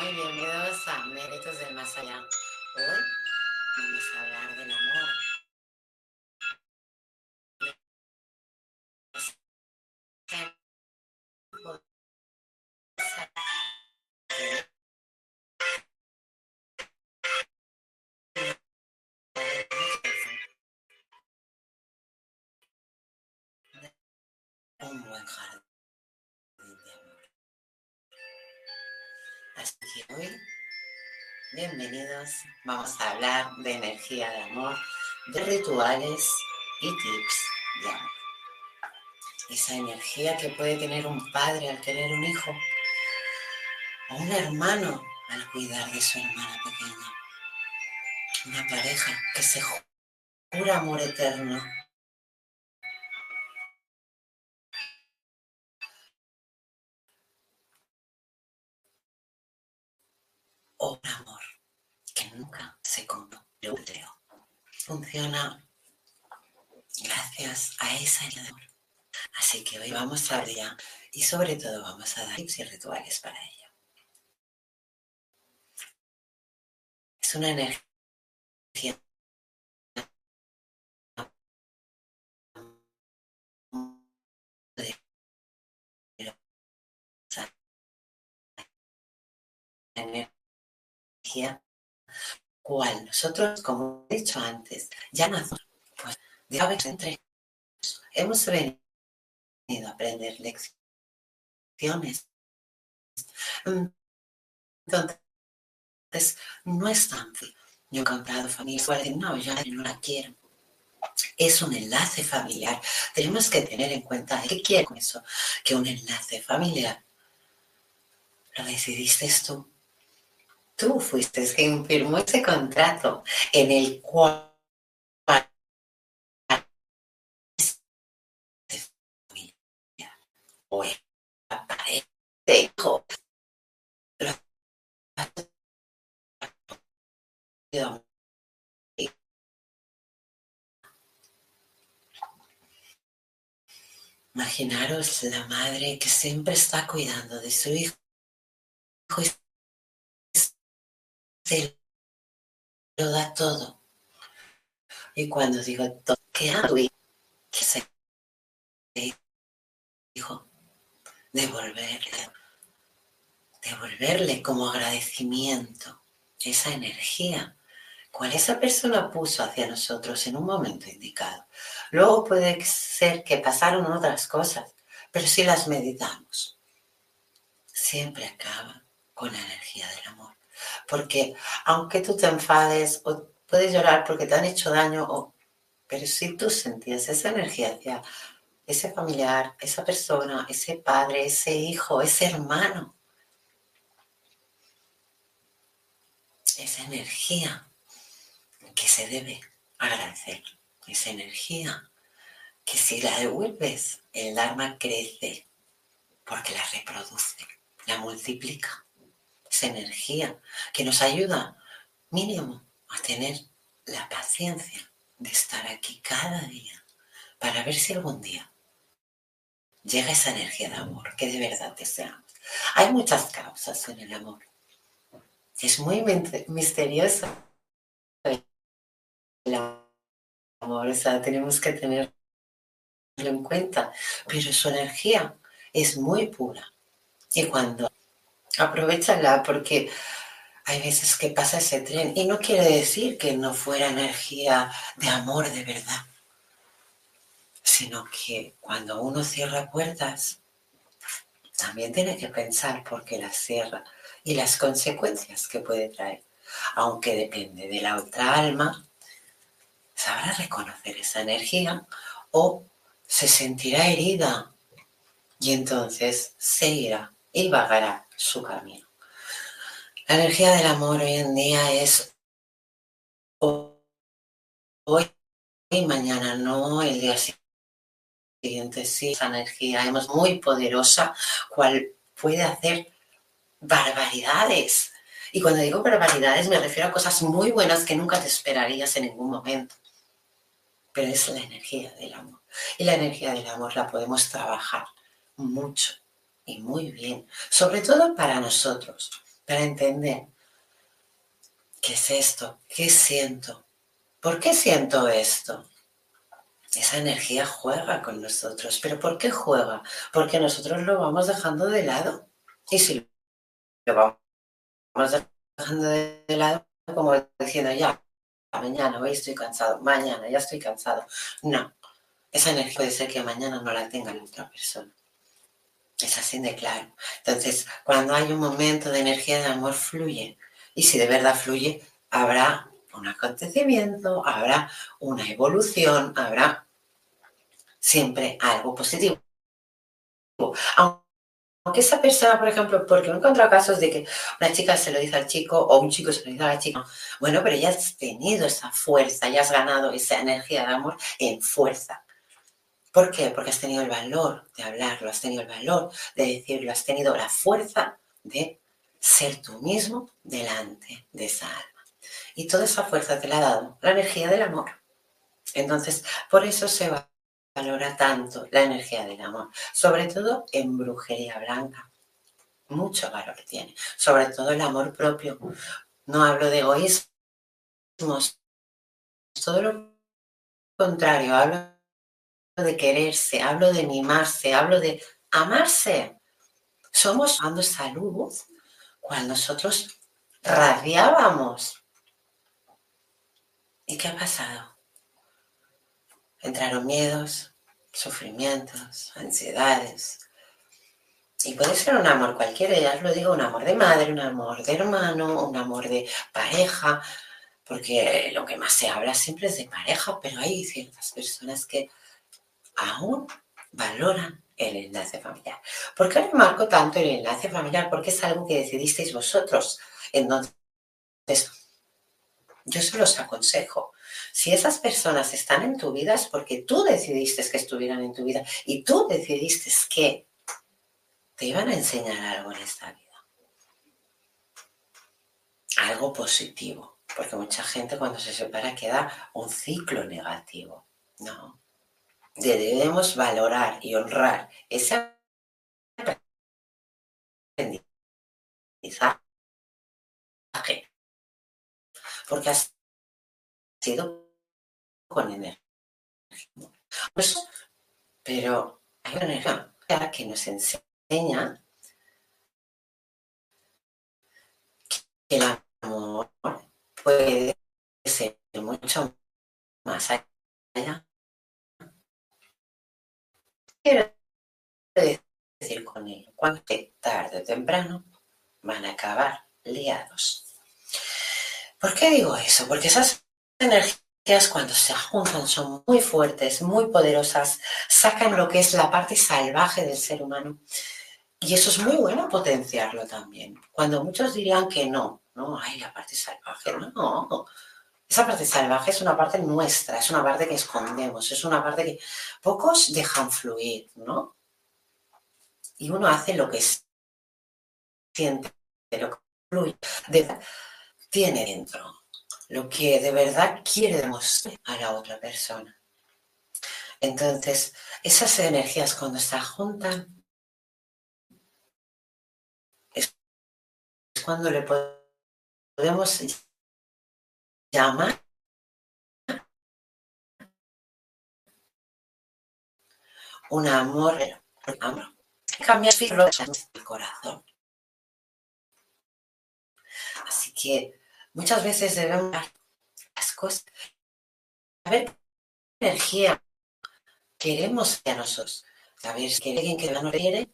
Muy bienvenidos a Méritos del Más Allá. Hoy vamos a hablar del amor. Un buen jardín. Bienvenidos, vamos a hablar de energía de amor, de rituales y tips de amor. Esa energía que puede tener un padre al tener un hijo, o un hermano al cuidar de su hermana pequeña. Una pareja que se jura amor eterno o un amor convirtió. Funciona gracias a esa energía. Así que hoy vamos a ver y sobre todo vamos a dar tips y rituales para ello. Es una energía energía cual nosotros, como he dicho antes, ya nacimos, pues de entre hemos venido a aprender lecciones. Entonces, no es tan fácil. Yo he encontrado familias no, yo no la quiero. Es un enlace familiar. Tenemos que tener en cuenta, ¿qué quiere con eso? Que un enlace familiar lo decidiste tú. Tú fuiste quien firmó ese contrato en el cual o hijo Imaginaros la madre que siempre está cuidando de su hijo se lo da todo. Y cuando digo todo, ¿qué hago? Que se dijo, devolverle, devolverle como agradecimiento esa energía cual esa persona puso hacia nosotros en un momento indicado. Luego puede ser que pasaron otras cosas, pero si las meditamos, siempre acaba con la energía del amor. Porque aunque tú te enfades o puedes llorar porque te han hecho daño, o, pero si tú sentías esa energía hacia ese familiar, esa persona, ese padre, ese hijo, ese hermano, esa energía que se debe agradecer, esa energía que si la devuelves, el alma crece porque la reproduce, la multiplica. Energía que nos ayuda mínimo a tener la paciencia de estar aquí cada día para ver si algún día llega esa energía de amor que de verdad deseamos. Hay muchas causas en el amor. Es muy misterioso el amor, o sea, tenemos que tenerlo en cuenta, pero su energía es muy pura. Y cuando aprovechala, porque hay veces que pasa ese tren y no quiere decir que no fuera energía de amor de verdad, sino que cuando uno cierra puertas, también tiene que pensar por qué las cierra y las consecuencias que puede traer, aunque depende de la otra alma sabrá reconocer esa energía o se sentirá herida y entonces seguirá y vagará su camino. La energía del amor hoy en día es hoy y mañana no, el día siguiente sí, esa energía es muy poderosa, cual puede hacer barbaridades. Y cuando digo barbaridades me refiero a cosas muy buenas que nunca te esperarías en ningún momento pero es la energía del amor. Y la energía del amor la podemos trabajar mucho y muy bien, sobre todo para nosotros, para entender qué es esto, qué siento, por qué siento esto. Esa energía juega con nosotros, pero ¿por qué juega? Porque nosotros lo vamos dejando de lado. Y si lo vamos dejando de lado, como diciendo ya, mañana hoy estoy cansado, mañana ya estoy cansado. No, esa energía puede ser que mañana no la tenga la otra persona. Es así de claro. Entonces, cuando hay un momento de energía de amor, fluye. Y si de verdad fluye, habrá un acontecimiento, habrá una evolución, habrá siempre algo positivo. Aunque esa persona, por ejemplo, porque he encontrado casos de que una chica se lo dice al chico o un chico se lo dice a la chica, bueno, pero ya has tenido esa fuerza, ya has ganado esa energía de amor en fuerza. ¿Por qué? Porque has tenido el valor de hablarlo, has tenido el valor de decirlo, has tenido la fuerza de ser tú mismo delante de esa alma. Y toda esa fuerza te la ha dado la energía del amor. Entonces, por eso se valora tanto la energía del amor, sobre todo en brujería blanca. Mucho valor tiene, sobre todo el amor propio. No hablo de egoísmos, todo lo contrario, hablo de quererse, hablo de mimarse, hablo de amarse. Somos dando salud cuando nosotros radiábamos. ¿Y qué ha pasado? Entraron miedos, sufrimientos, ansiedades. Y puede ser un amor cualquiera, ya os lo digo, un amor de madre, un amor de hermano, un amor de pareja, porque lo que más se habla siempre es de pareja, pero hay ciertas personas que aún valoran el enlace familiar. ¿Por qué marco tanto el enlace familiar? Porque es algo que decidisteis vosotros. Entonces, yo se los aconsejo. Si esas personas están en tu vida es porque tú decidiste que estuvieran en tu vida y tú decidiste que te iban a enseñar algo en esta vida. Algo positivo. Porque mucha gente cuando se separa queda un ciclo negativo. No debemos valorar y honrar ese aprendizaje. Porque ha sido con energía. Pero hay una energía que nos enseña que el amor puede ser mucho más allá quiero decir con ello? Cuando tarde o temprano van a acabar liados. ¿Por qué digo eso? Porque esas energías cuando se juntan son muy fuertes, muy poderosas, sacan lo que es la parte salvaje del ser humano. Y eso es muy bueno potenciarlo también. Cuando muchos dirían que no, no, hay la parte salvaje, no, no. Esa parte salvaje es una parte nuestra, es una parte que escondemos, es una parte que pocos dejan fluir, ¿no? Y uno hace lo que siente, lo que fluye, tiene dentro, lo que de verdad quiere demostrar a la otra persona. Entonces, esas energías cuando se juntan, es cuando le podemos llamar un amor, amor cambia el corazón. Así que muchas veces debemos las cosas, a ver qué energía queremos a nosotros. Ver si alguien que no quiere,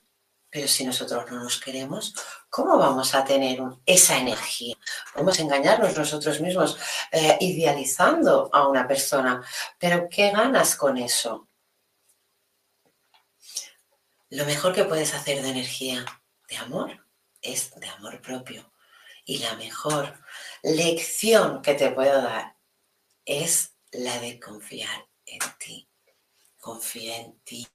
pero si nosotros no nos queremos, ¿cómo vamos a tener esa energía? Podemos engañarnos nosotros mismos eh, idealizando a una persona, pero ¿qué ganas con eso? Lo mejor que puedes hacer de energía de amor es de amor propio. Y la mejor lección que te puedo dar es la de confiar en ti. Confía en ti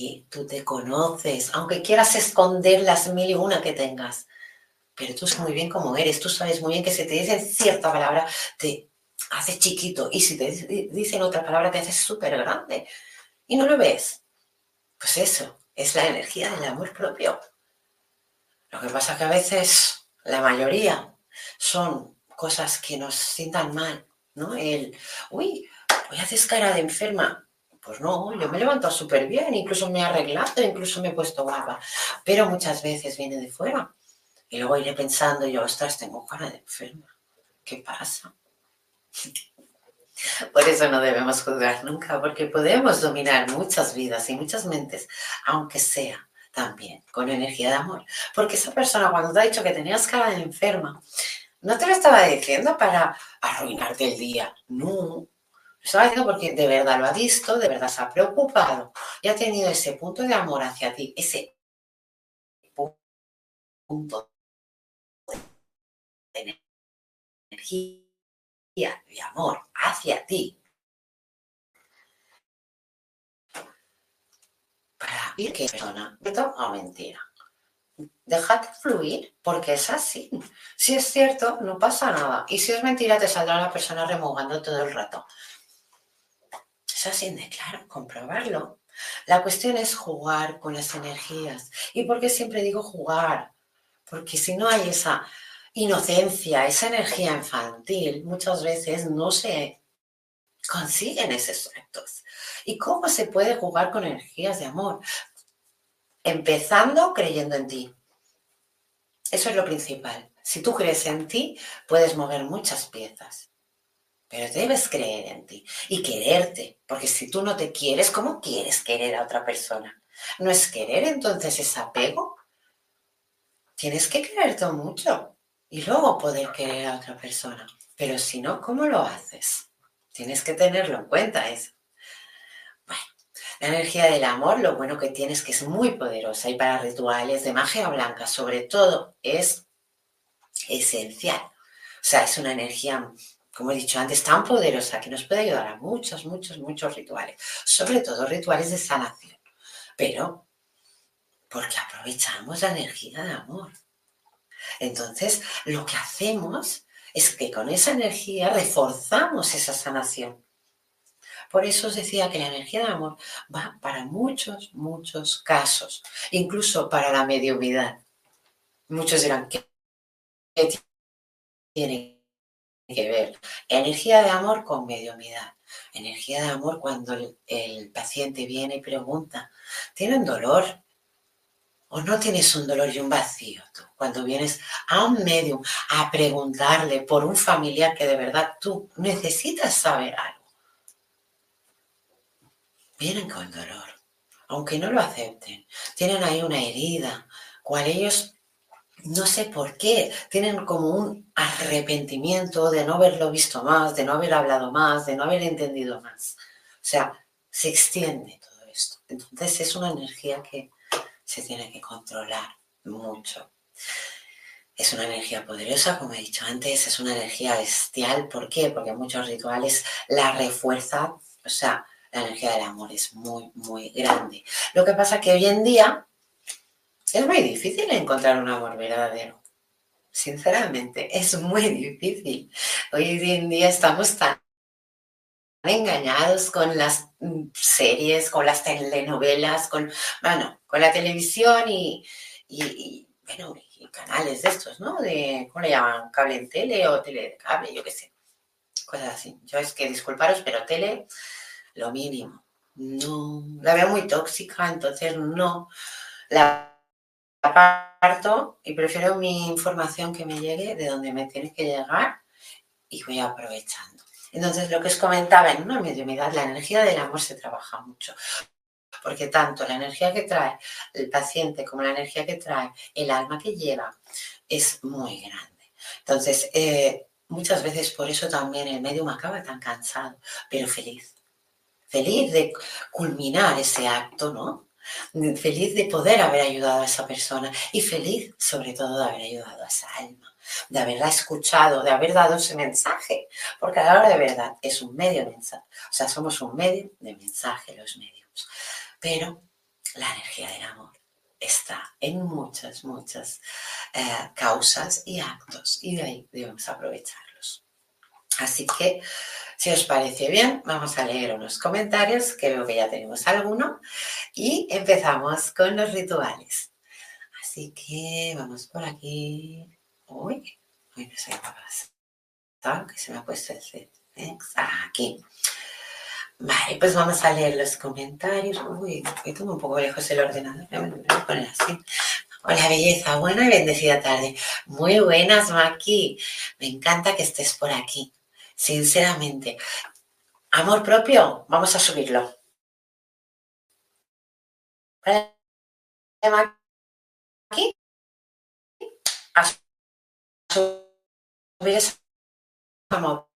y tú te conoces, aunque quieras esconder las mil y una que tengas, pero tú sabes muy bien cómo eres, tú sabes muy bien que si te dicen cierta palabra te hace chiquito y si te dicen otra palabra te hace súper grande y no lo ves. Pues eso, es la energía del amor propio. Lo que pasa que a veces la mayoría son cosas que nos sientan mal, ¿no? El, uy, voy a hacer cara de enferma. Pues no, yo me he levantado súper bien, incluso me he arreglado, incluso me he puesto guapa, pero muchas veces viene de fuera. Y luego iré pensando yo, ostras, tengo cara de enferma. ¿Qué pasa? Por eso no debemos juzgar nunca, porque podemos dominar muchas vidas y muchas mentes, aunque sea también con energía de amor. Porque esa persona cuando te ha dicho que tenías cara de enferma, no te lo estaba diciendo para arruinarte el día, no. Lo estaba diciendo porque de verdad lo ha visto, de verdad se ha preocupado y ha tenido ese punto de amor hacia ti, ese punto de energía de amor hacia ti para ir que persona, ¿verdad o mentira? Déjate fluir, porque es así. Si es cierto, no pasa nada. Y si es mentira, te saldrá la persona remugando todo el rato. Es así claro, comprobarlo. La cuestión es jugar con las energías. ¿Y por qué siempre digo jugar? Porque si no hay esa inocencia, esa energía infantil, muchas veces no se consiguen esos actos. ¿Y cómo se puede jugar con energías de amor? Empezando creyendo en ti. Eso es lo principal. Si tú crees en ti, puedes mover muchas piezas. Pero debes creer en ti y quererte, porque si tú no te quieres, ¿cómo quieres querer a otra persona? ¿No es querer entonces ese apego? Tienes que quererte mucho y luego poder querer a otra persona. Pero si no, ¿cómo lo haces? Tienes que tenerlo en cuenta eso. Bueno, la energía del amor, lo bueno que tiene es que es muy poderosa y para rituales de magia blanca, sobre todo, es esencial. O sea, es una energía, como he dicho antes, tan poderosa que nos puede ayudar a muchos, muchos, muchos rituales, sobre todo rituales de sanación. Pero, porque aprovechamos la energía del amor. Entonces, lo que hacemos es que con esa energía reforzamos esa sanación. Por eso os decía que la energía del amor va para muchos, muchos casos, incluso para la mediumidad. Muchos dirán, ¿qué tiene que ver? Energía de amor con mediumidad. Energía de amor cuando el, paciente viene y pregunta, ¿tienen dolor? ¿O no tienes un dolor y un vacío tú? Cuando vienes a un medium a preguntarle por un familiar que de verdad tú necesitas saber algo. Vienen con dolor, aunque no lo acepten. Tienen ahí una herida, cual ellos, no sé por qué, tienen como un arrepentimiento de no haberlo visto más, de no haber hablado más, de no haber entendido más. O sea, se extiende todo esto. Entonces es una energía que se tiene que controlar mucho. Es una energía poderosa, como he dicho antes, es una energía bestial. ¿Por qué? Porque muchos rituales la refuerzan. O sea, la energía del amor es muy, muy grande. Lo que pasa es que hoy en día es muy difícil encontrar un amor verdadero. Sinceramente, es muy difícil. Hoy en día estamos tan engañados con las mm, series, con las telenovelas, con, bueno, con la televisión y, bueno, y canales de estos, ¿no? De, ¿cómo le llaman? Cable en tele o tele de cable, yo qué sé. Cosas así. Yo es que disculparos, pero tele, lo mínimo. No, la veo muy tóxica, entonces no. La aparto y prefiero mi información que me llegue de donde me tiene que llegar y voy aprovechando. Entonces, lo que os comentaba, en una mediumidad, la energía del amor se trabaja mucho. Porque tanto la energía que trae el paciente como la energía que trae el alma que lleva es muy grande. Entonces, eh, muchas veces por eso también el medium acaba tan cansado, pero feliz. Feliz de culminar ese acto, ¿no? Feliz de poder haber ayudado a esa persona y feliz sobre todo de haber ayudado a esa alma de haberla escuchado, de haber dado ese mensaje, porque a la hora de verdad es un medio de mensaje, o sea, somos un medio de mensaje los medios, pero la energía del amor está en muchas, muchas eh, causas y actos y de ahí debemos aprovecharlos. Así que, si os parece bien, vamos a leer unos comentarios, que veo que ya tenemos alguno, y empezamos con los rituales. Así que vamos por aquí. Uy, uy, no sé qué pasa. Que se me ha puesto el set. Aquí. Vale, pues vamos a leer los comentarios. Uy, que tengo un poco lejos el ordenador. Voy a poner así. Hola, belleza. Buena y bendecida tarde. Muy buenas, Maki. Me encanta que estés por aquí. Sinceramente, Amor propio, vamos a subirlo. Aquí. A subir ese amor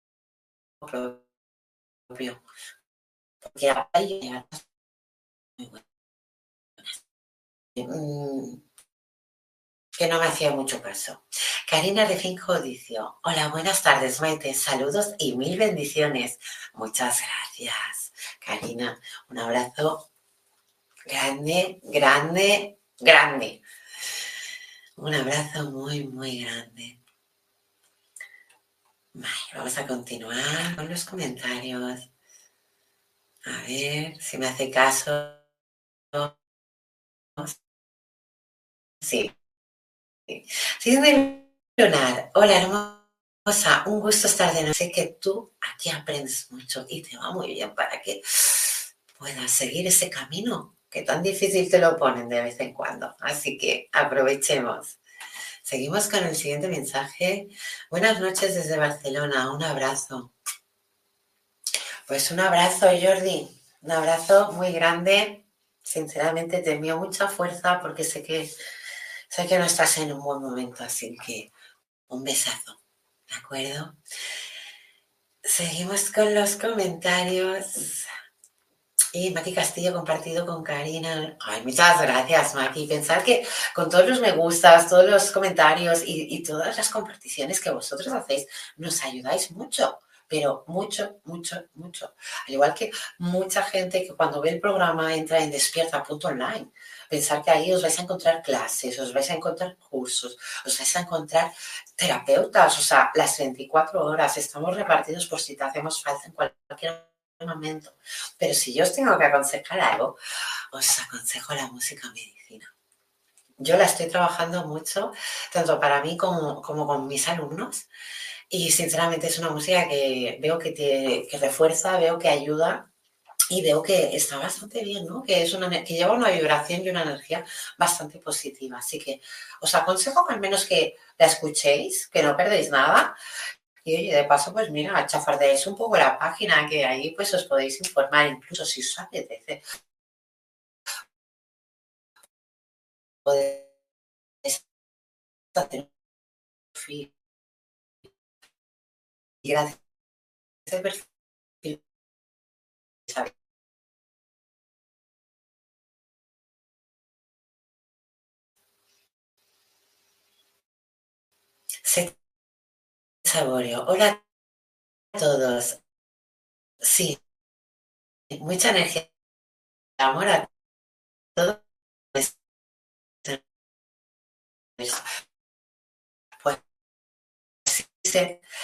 propio. Porque hay mm, que no me hacía mucho caso. Karina Refinjo dice, hola, buenas tardes, Maite, saludos y mil bendiciones. Muchas gracias, Karina. Un abrazo grande, grande, grande. Un abrazo muy, muy grande. vamos a continuar con los comentarios. A ver si me hace caso. Sí, Sí, hola hermosa, un gusto estar de nuevo. Sé que tú aquí aprendes mucho y te va muy bien para que puedas seguir ese camino que tan difícil te lo ponen de vez en cuando. Así que aprovechemos. Seguimos con el siguiente mensaje. Buenas noches desde Barcelona, un abrazo. Pues un abrazo, Jordi, un abrazo muy grande. Sinceramente te envío mucha fuerza porque sé que Sé que no estás en un buen momento, así que un besazo, ¿de acuerdo? Seguimos con los comentarios. Y Maki Castillo compartido con Karina. Ay, muchas gracias, Maki. Pensar que con todos los me gustas, todos los comentarios y, y todas las comparticiones que vosotros hacéis, nos ayudáis mucho pero mucho, mucho, mucho. Al igual que mucha gente que cuando ve el programa entra en despierta.online pensar que ahí os vais a encontrar clases, os vais a encontrar cursos, os vais a encontrar terapeutas, o sea, las 24 horas estamos repartidos por si te hacemos falta en cualquier momento. Pero si yo os tengo que aconsejar algo, os aconsejo la música medicina. Yo la estoy trabajando mucho, tanto para mí como, con mis alumnos. Y sinceramente es una música que veo que refuerza, veo que ayuda y veo que está bastante bien, ¿no? Que, es una, que lleva una vibración y una energía bastante positiva. Así que os aconsejo al menos que la escuchéis, que no perdéis nada. Y oye, de paso, pues mira, chafardeéis un poco la página, que ahí pues os podéis informar, incluso si os apetece. Podéis hacer Se saboreo. Hola a todos. Sí, mucha energía. Amor a todos. Pues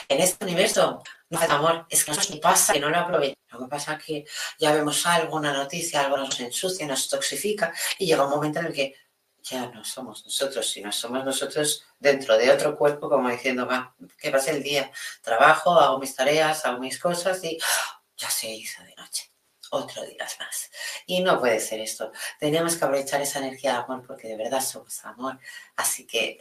en este universo no hace amor, es que nos pasa que no lo aprovechamos. Lo que pasa es que ya vemos algo, una noticia, algo nos ensucia, nos toxifica y llega un momento en el que ya no somos nosotros, sino somos nosotros dentro de otro cuerpo, como diciendo, va, que pase el día, trabajo, hago mis tareas, hago mis cosas y ya se hizo de noche. Otro día más. Y no puede ser esto. Tenemos que aprovechar esa energía de amor porque de verdad somos amor. Así que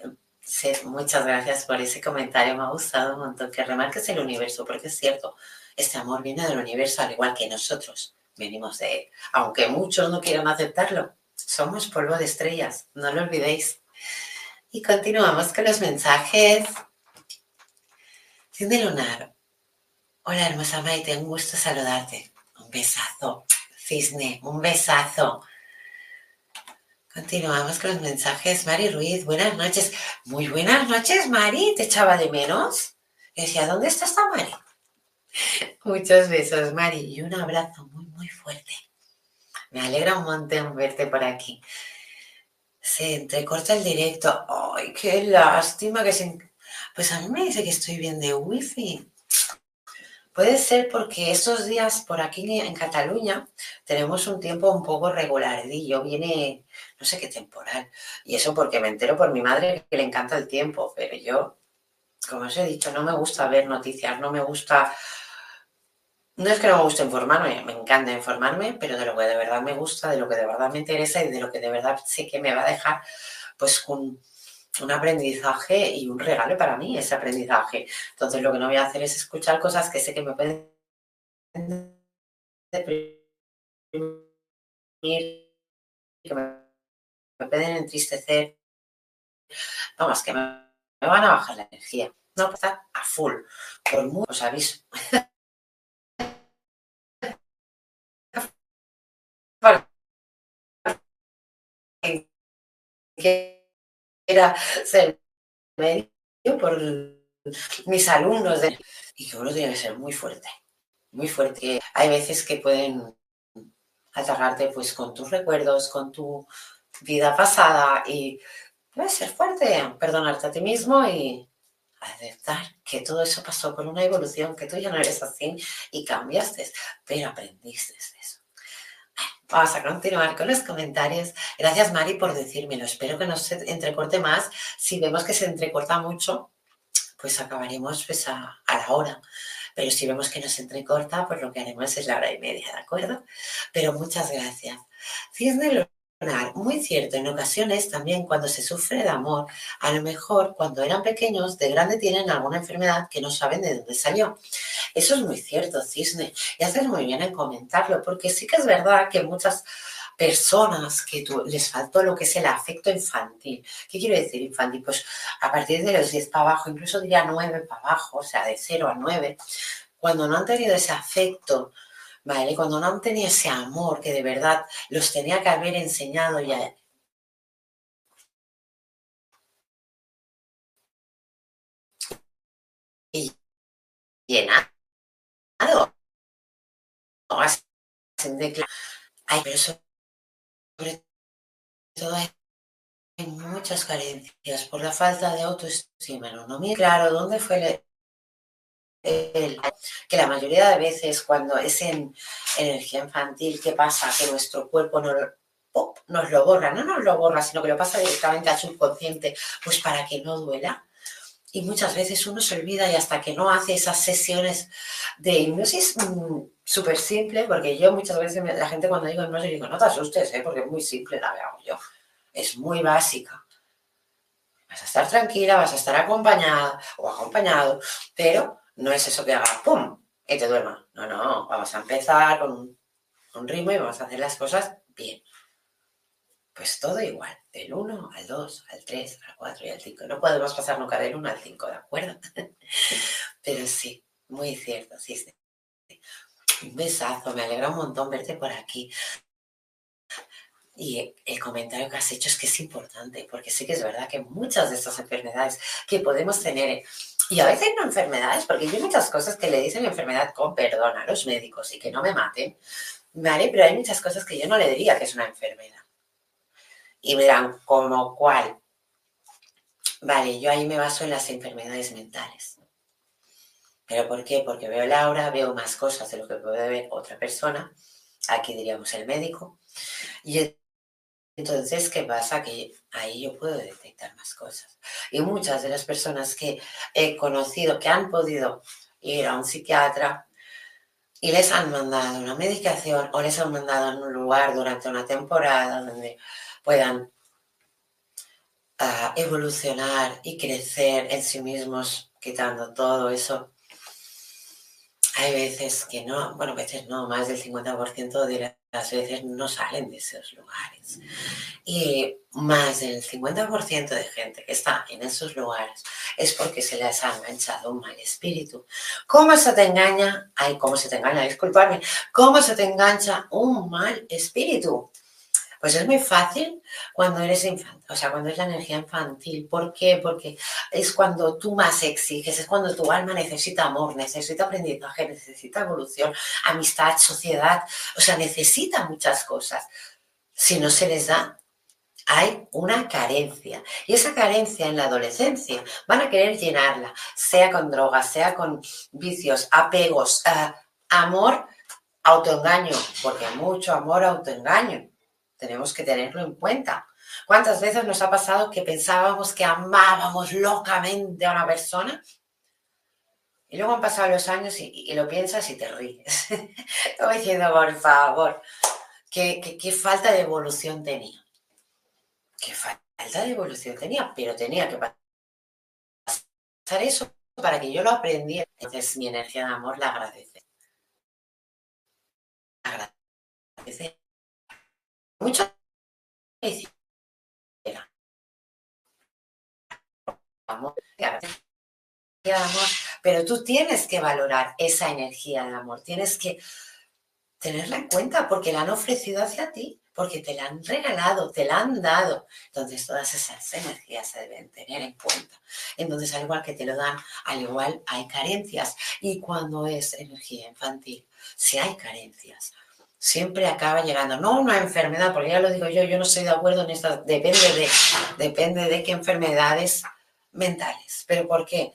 muchas gracias por ese comentario. Me ha gustado un montón que remarques el universo, porque es cierto, este amor viene del universo al igual que nosotros venimos de él. Aunque muchos no quieran aceptarlo, somos polvo de estrellas, no lo olvidéis. Y continuamos con los mensajes. Cindy Lunar. Hola, hermosa Maite, un gusto saludarte. Un besazo. Cisne, un besazo. Continuamos con los mensajes. Mari Ruiz, buenas noches. Muy buenas noches, Mari. ¿Te echaba de menos? Y decía, ¿dónde está esta Mari? Muchos besos, Mari, y un abrazo muy, muy fuerte. Me alegra un montón verte por aquí. Se entrecorta el directo. ¡Ay, qué lástima que se... Pues a mí me dice que estoy bien de wifi. Puede ser porque estos días por aquí en Cataluña tenemos un tiempo un poco regular. yo viene, no sé qué temporal. Y eso porque me entero por mi madre que le encanta el tiempo. Pero yo, como os he dicho, no me gusta ver noticias, no me gusta no es que no me guste informarme, me encanta informarme, pero de lo que de verdad me gusta, de lo que de verdad me interesa y de lo que de verdad sé que me va a dejar, pues un, un aprendizaje y un regalo para mí ese aprendizaje. Entonces lo que no voy a hacer es escuchar cosas que sé que me pueden deprimir, que me, pueden entristecer. Vamos, que me, van a bajar la energía. No, está a full. Por mucho, os aviso. que era ser medio por mis alumnos y que uno tiene que ser muy fuerte, muy fuerte. Hay veces que pueden atacarte pues con tus recuerdos, con tu vida pasada y debes ser fuerte, perdonarte a ti mismo y aceptar que todo eso pasó por una evolución, que tú ya no eres así y cambiaste, pero aprendiste de eso. Vamos a continuar con los comentarios. Gracias, Mari, por decírmelo. Espero que no se entrecorte más. Si vemos que se entrecorta mucho, pues acabaremos pues, a, la hora. Pero si vemos que no se entrecorta, pues lo que haremos es la hora y media, ¿de acuerdo? Pero muchas gracias. Cisne muy cierto, en ocasiones también cuando se sufre de amor, a lo mejor cuando eran pequeños, de grande tienen alguna enfermedad que no saben de dónde salió. Eso es muy cierto, Cisne, y haces muy bien en comentarlo, porque sí que es verdad que muchas personas que les faltó lo que es el afecto infantil. ¿Qué quiero decir infantil? Pues a partir de los 10 para abajo, incluso diría 9 para abajo, o sea, de 0 a 9, cuando no han tenido ese afecto ¿vale? Cuando no han ese amor que de verdad los tenía que haber enseñado ya. Y llenado. Ay, pero sobre todo hay muchas carencias por la falta de autoestima. No, no claro dónde fue que la mayoría de veces cuando es en energía infantil, ¿qué pasa? Que nuestro cuerpo no, nos lo borra, no nos lo borra, sino que lo pasa directamente al subconsciente, pues para que no duela. Y muchas veces uno se olvida y hasta que no hace esas sesiones de hipnosis mm, súper simple, porque yo muchas veces la gente cuando digo hipnosis digo, no te asustes, ¿eh? porque es muy simple la hago yo. Es muy básica. Vas a estar tranquila, vas a estar acompañada o acompañado, pero no es eso que haga ¡pum! y te duerma. No, no, vamos a empezar con un, ritmo y vamos a hacer las cosas bien. Pues todo igual, del 1 al 2, al 3, al 4 y al 5. No podemos pasar nunca del 1 al 5, ¿de acuerdo? Pero sí, muy cierto, sí, sí. Un besazo, me alegra un montón verte por aquí. Y el comentario que has hecho es que es importante, porque sí que es verdad que muchas de estas enfermedades que podemos tener y a veces no enfermedades, porque hay muchas cosas que le dicen enfermedad con perdón a los médicos y que no me maten, ¿vale? Pero hay muchas cosas que yo no le diría que es una enfermedad. Y verán, ¿como cuál? Vale, yo ahí me baso en las enfermedades mentales. ¿Pero por qué? Porque veo la aura, veo más cosas de lo que puede ver otra persona. Aquí diríamos el médico. Y entonces, ¿qué pasa? Que ahí yo puedo detectar más cosas. Y muchas de las personas que he conocido que han podido ir a un psiquiatra y les han mandado una medicación o les han mandado en un lugar durante una temporada donde puedan ah, evolucionar y crecer en sí mismos, quitando todo eso. Hay veces que no, bueno, veces no, más del 50% de las veces no salen de esos lugares. Y más del 50% de gente que está en esos lugares es porque se les ha enganchado un mal espíritu. ¿Cómo se te engaña? Ay, ¿cómo se te engaña? Disculparme. ¿Cómo se te engancha un mal espíritu? Pues es muy fácil cuando eres infantil, o sea, cuando es la energía infantil. ¿Por qué? Porque es cuando tú más exiges, es cuando tu alma necesita amor, necesita aprendizaje, necesita evolución, amistad, sociedad, o sea, necesita muchas cosas. Si no se les da, hay una carencia. Y esa carencia en la adolescencia van a querer llenarla, sea con drogas, sea con vicios, apegos, eh, amor, autoengaño, porque mucho amor, autoengaño. Tenemos que tenerlo en cuenta. ¿Cuántas veces nos ha pasado que pensábamos que amábamos locamente a una persona? Y luego han pasado los años y, lo piensas y te ríes. Estoy diciendo, por favor, qué, qué falta de evolución tenía. Qué falta de evolución tenía, pero tenía que pasar eso para que yo lo aprendiera. Entonces mi energía de amor la agradece. Mucho pero tú tienes que valorar esa energía de amor, tienes que tenerla en cuenta porque la han ofrecido hacia ti, porque te la han regalado, te la han dado. Entonces todas esas energías se deben tener en cuenta. Entonces al igual que te lo dan, al igual hay carencias. Y cuando es energía infantil, si hay carencias, siempre acaba llegando, no una enfermedad, porque ya lo digo yo, yo no estoy de acuerdo en esto, depende de, depende de qué enfermedades mentales. ¿Pero por qué?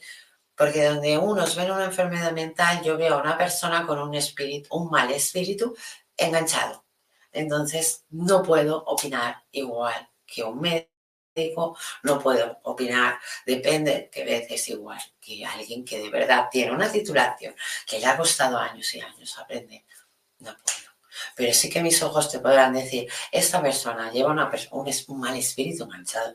Porque donde unos ven una enfermedad mental, yo veo a una persona con un espíritu, un mal espíritu enganchado. Entonces, no puedo opinar igual que un médico, no puedo opinar, depende que veces igual que alguien que de verdad tiene una titulación que le ha costado años y años aprender. No puedo. Pero sí que mis ojos te podrán decir, esta persona lleva una un, un mal espíritu enganchado.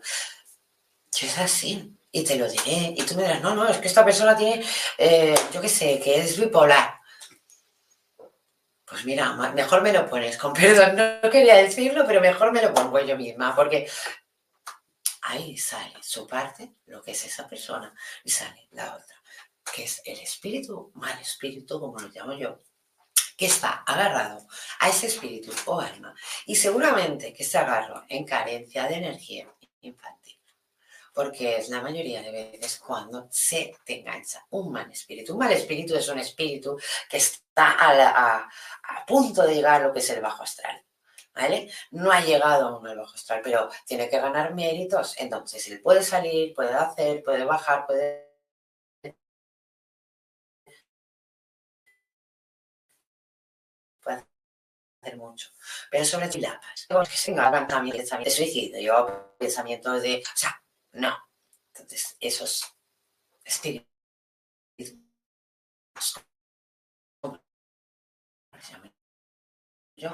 Yo es así, y te lo diré. Y tú me dirás, no, no, es que esta persona tiene, eh, yo qué sé, que es bipolar. Pues mira, mejor me lo pones, con perdón, no quería decirlo, pero mejor me lo pongo yo misma, porque ahí sale su parte, lo que es esa persona, y sale la otra, que es el espíritu, mal espíritu, como lo llamo yo, que está agarrado a ese espíritu o alma, y seguramente que se agarró en carencia de energía infantil porque es la mayoría de veces cuando se te engancha un mal espíritu. Un mal espíritu es un espíritu que está a, punto de llegar a lo que es el bajo astral. ¿Vale? No ha llegado aún al bajo astral, pero tiene que ganar méritos. Entonces, él puede salir, puede hacer, puede bajar, puede mucho. Pero sobre todo, que se también pensamientos de suicidio, pensamientos de. O sea, no. Entonces, esos espíritus, yo,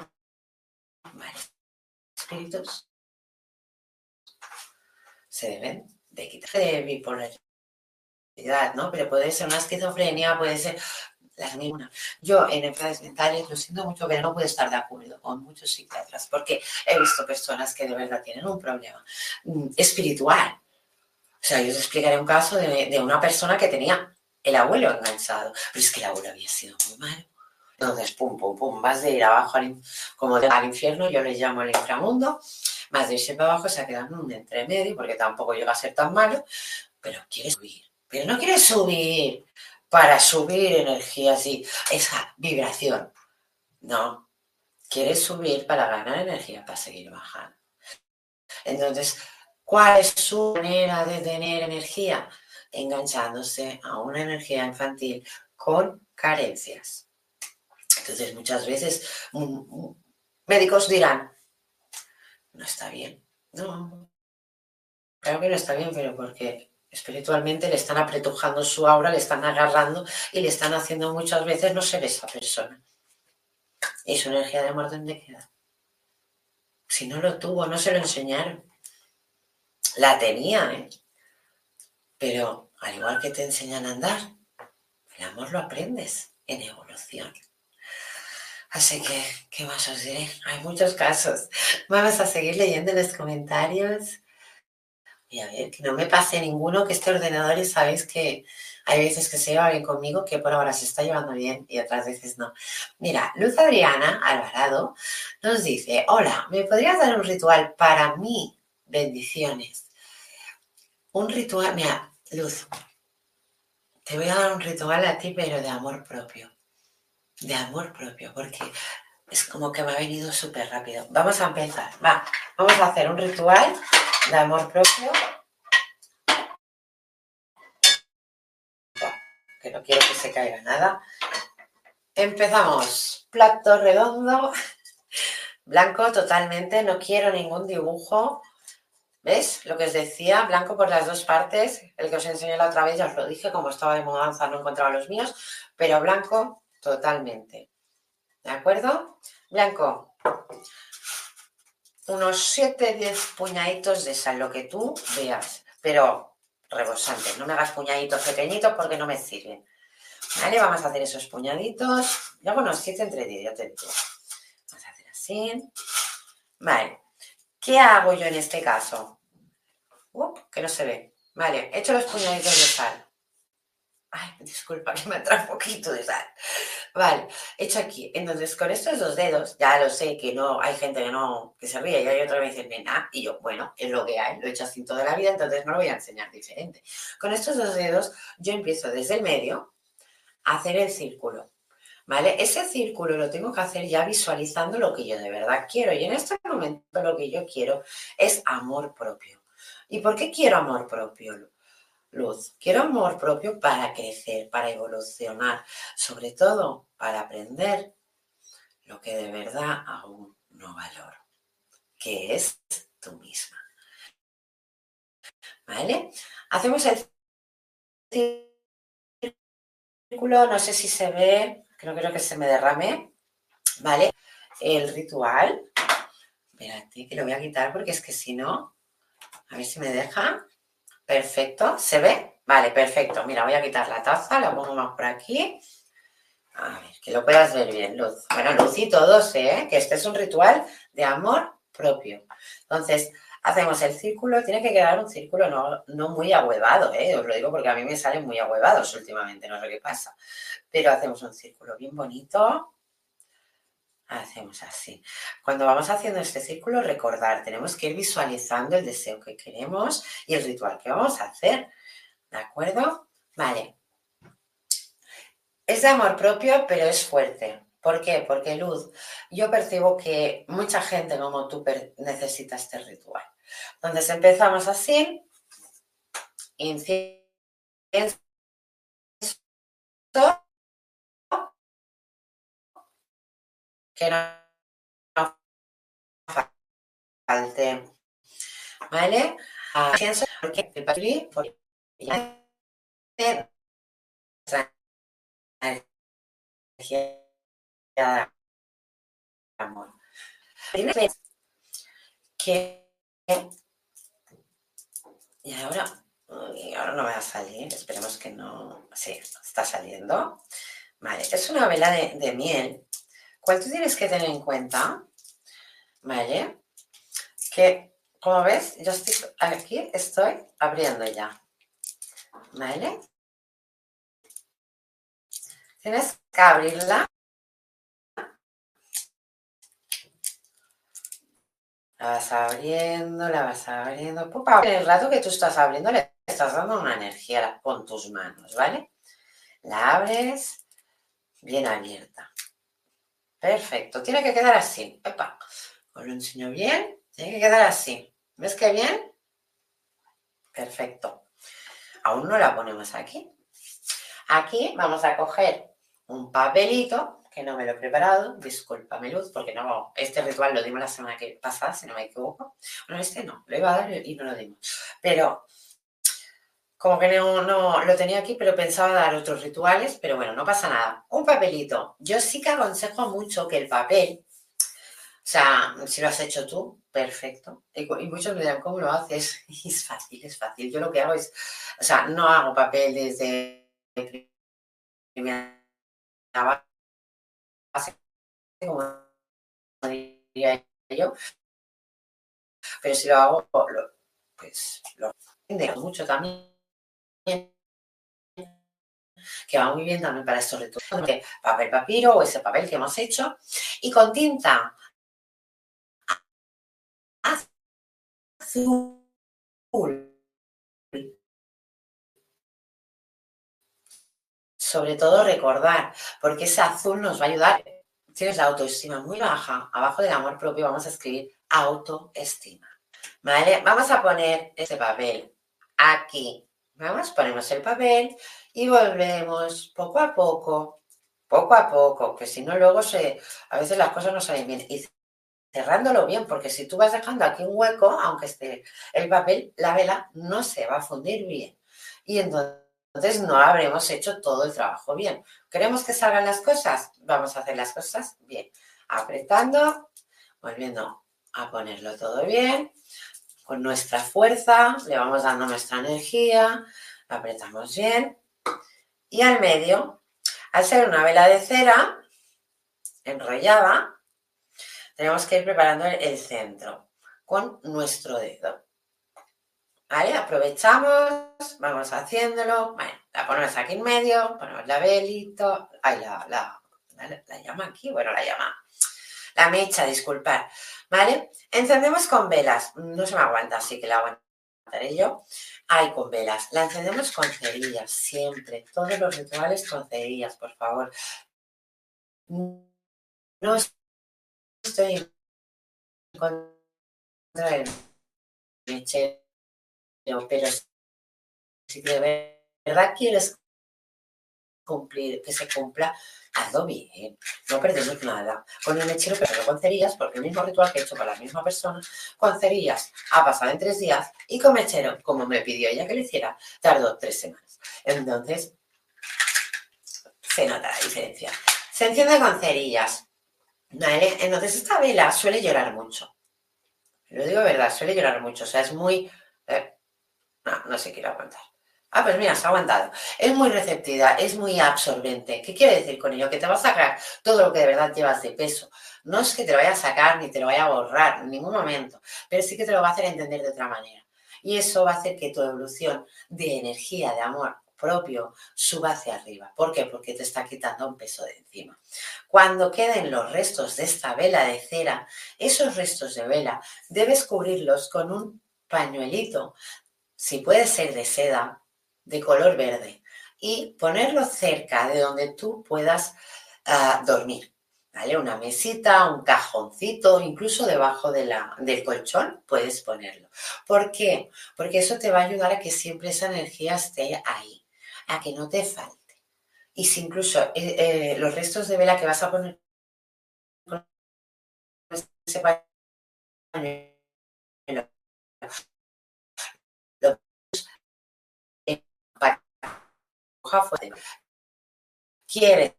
se deben de quitar de bipolaridad, ¿no? Pero puede ser una esquizofrenia, puede ser las mismas. Yo en enfermedades mentales lo siento mucho, pero no puedo estar de acuerdo con muchos psiquiatras porque he visto personas que de verdad tienen un problema mm, espiritual o sea, yo te explicaré un caso de, una persona que tenía el abuelo enganchado, pero es que el abuelo había sido muy malo. Entonces, pum, pum, pum, más de ir abajo al, como al infierno, yo le llamo el inframundo, más de irse para abajo se ha quedado en un entremedio, porque tampoco llega a ser tan malo, pero quiere subir. Pero no quiere subir para subir energía así, esa vibración. No, quiere subir para ganar energía, para seguir bajando. Entonces, ¿Cuál es su manera de tener energía? Enganchándose a una energía infantil con carencias. Entonces, muchas veces mm, mm, médicos dirán, no está bien. No, claro que no está bien, pero porque espiritualmente le están apretujando su aura, le están agarrando y le están haciendo muchas veces no ser esa persona. ¿Y su energía de amor dónde queda? Si no lo tuvo, no se lo enseñaron. La tenía, ¿eh? Pero al igual que te enseñan a andar, el amor lo aprendes en evolución. Así que, ¿qué más os diré? Hay muchos casos. Vamos a seguir leyendo los comentarios. Y a ver, que no me pase ninguno, que este ordenador y sabéis que hay veces que se lleva bien conmigo, que por ahora se está llevando bien y otras veces no. Mira, Luz Adriana Alvarado nos dice, hola, ¿me podrías dar un ritual para mí bendiciones. Un ritual, mira, Luz, te voy a dar un ritual a ti, pero de amor propio. De amor propio, porque es como que me ha venido súper rápido. Vamos a empezar, va, vamos a hacer un ritual de amor propio. Que no quiero que se caiga nada. Empezamos. Plato redondo, blanco totalmente, no quiero ningún dibujo. ¿Ves? Lo que os decía, blanco por las dos partes. El que os enseñé la otra vez, ya os lo dije, como estaba de mudanza no encontraba los míos, pero blanco totalmente. ¿De acuerdo? Blanco. Unos 7-10 puñaditos de sal, lo que tú veas, pero rebosante. No me hagas puñaditos pequeñitos porque no me sirven. ¿Vale? Vamos a hacer esos puñaditos. Ya bueno, 7 entre 10, ya te digo. Vamos a hacer así. Vale. ¿Qué hago yo en este caso? que no se ve. Vale, he hecho los puñaditos de sal. Ay, disculpa que me atrae un poquito de sal. Vale, hecho aquí. Entonces, con estos dos dedos, ya lo sé que no, hay gente que no, que se ríe y hay otra que me dice, nena, y yo, bueno, es lo que hay, lo he hecho así toda la vida, entonces no lo voy a enseñar diferente. Con estos dos dedos, yo empiezo desde el medio a hacer el círculo. ¿Vale? Ese círculo lo tengo que hacer ya visualizando lo que yo de verdad quiero. Y en este momento lo que yo quiero es amor propio. ¿Y por qué quiero amor propio? Luz. Quiero amor propio para crecer, para evolucionar, sobre todo para aprender lo que de verdad aún no valoro, que es tú misma. ¿Vale? Hacemos el círculo, no sé si se ve, no creo que se me derrame, ¿vale? El ritual. Espérate, que lo voy a quitar porque es que si no, a ver si me deja. Perfecto, ¿se ve? Vale, perfecto. Mira, voy a quitar la taza, la pongo más por aquí. A ver, que lo puedas ver bien, Luz. Bueno, Luz y todos, ¿eh? Que este es un ritual de amor propio. Entonces, hacemos el círculo, tiene que quedar un círculo no, no muy ahuevado, ¿eh? Os lo digo porque a mí me salen muy ahuevados últimamente, no sé qué pasa. Pero hacemos un círculo bien bonito, hacemos así. Cuando vamos haciendo este círculo, recordar, tenemos que ir visualizando el deseo que queremos y el ritual que vamos a hacer. ¿De acuerdo? Vale. Es de amor propio, pero es fuerte. ¿Por qué? Porque luz, yo percibo que mucha gente como tú necesita este ritual. Entonces empezamos así, incienso, que no falte. ¿Vale? Pienso porque el patri, porque ya amor. que y ahora y ahora no va a salir, esperemos que no, sí, está saliendo. Vale, es una vela de, de miel ¿Cuál tú tienes que tener en cuenta? ¿Vale? Que, como ves, yo estoy aquí, estoy abriendo ya. ¿Vale? Tienes que abrirla. La vas abriendo, la vas abriendo. En el rato que tú estás abriendo, le estás dando una energía con tus manos, ¿vale? La abres bien abierta. Perfecto, tiene que quedar así. Epa, os lo enseño bien. Tiene que quedar así. ¿Ves qué bien? Perfecto. Aún no la ponemos aquí. Aquí vamos a coger un papelito, que no me lo he preparado, discúlpame Luz, porque no, este ritual lo dimos la semana que pasada, si no me equivoco. Bueno, este no, lo iba a dar y no lo dimos. Pero como que no, no, lo tenía aquí, pero pensaba dar otros rituales, pero bueno, no pasa nada. Un papelito. Yo sí que aconsejo mucho que el papel, o sea, si lo has hecho tú, perfecto. Y, muchos me dirán, ¿cómo lo haces? Y es fácil, es fácil. Yo lo que hago es, o sea, no hago papel desde primera base, como diría yo, pero si lo hago, pues lo mucho también que va muy bien también para estos de papel papiro o ese papel que hemos hecho, y con tinta azul. Sobre todo recordar, porque ese azul nos va a ayudar. Tienes la autoestima muy baja, abajo del amor propio vamos a escribir autoestima. ¿Vale? Vamos a poner ese papel aquí Vamos, ponemos el papel y volvemos poco a poco, poco a poco, que si no luego se, a veces las cosas no salen bien. Y cerrándolo bien, porque si tú vas dejando aquí un hueco, aunque esté el papel, la vela no se va a fundir bien. Y entonces no habremos hecho todo el trabajo bien. ¿Queremos que salgan las cosas? Vamos a hacer las cosas bien. Apretando, volviendo a ponerlo todo bien con nuestra fuerza, le vamos dando nuestra energía, lo apretamos bien. Y al medio, al ser una vela de cera enrollada, tenemos que ir preparando el centro con nuestro dedo. ¿Vale? Aprovechamos, vamos haciéndolo. Bueno, la ponemos aquí en medio, ponemos la velito, ay, la, la, la, llama aquí, bueno, la llama, la mecha, disculpad, ¿vale? Encendemos con velas, no se me aguanta, así que la aguantaré yo. Ay, con velas, la encendemos con cerillas, siempre, todos los rituales con cerillas, por favor. No estoy en contra del mechero pero si de verdad quieres cumplir, que se cumpla, hazlo bien, no perdemos nada. Con el mechero, pero con cerillas, porque el mismo ritual que he hecho para la misma persona, con cerillas ha pasado en tres días y con mechero, como me pidió ella que lo hiciera, tardó tres semanas. Entonces, se nota la diferencia. Se enciende con cerillas. Entonces, esta vela suele llorar mucho. Lo digo verdad, suele llorar mucho. O sea, es muy. Eh, no, no se quiere aguantar. Ah, pues mira, se ha aguantado. Es muy receptiva, es muy absorbente. ¿Qué quiere decir con ello? Que te va a sacar todo lo que de verdad llevas de peso. No es que te lo vaya a sacar ni te lo vaya a borrar en ningún momento, pero sí que te lo va a hacer entender de otra manera. Y eso va a hacer que tu evolución de energía, de amor propio, suba hacia arriba. ¿Por qué? Porque te está quitando un peso de encima. Cuando queden los restos de esta vela de cera, esos restos de vela, debes cubrirlos con un pañuelito si puede ser de seda, de color verde, y ponerlo cerca de donde tú puedas ah, dormir. ¿Vale? Una mesita, un cajoncito, incluso debajo de la, del colchón puedes ponerlo. ¿Por qué? Porque eso te va a ayudar a que siempre esa energía esté ahí, a que no te falte. Y si incluso eh, eh, los restos de vela que vas a poner quieres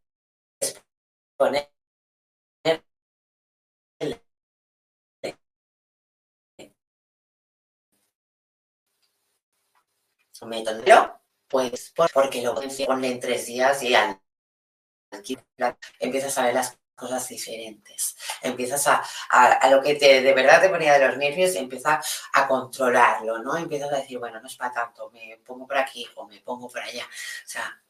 poner método, pues porque lo ponen en tres días y al empiezas a ver las cosas diferentes. Empiezas a, a, lo que te, de verdad te ponía de los nervios, empiezas a controlarlo, ¿no? Empiezas a decir, bueno, no es para tanto, me pongo por aquí o me pongo por allá. O sea,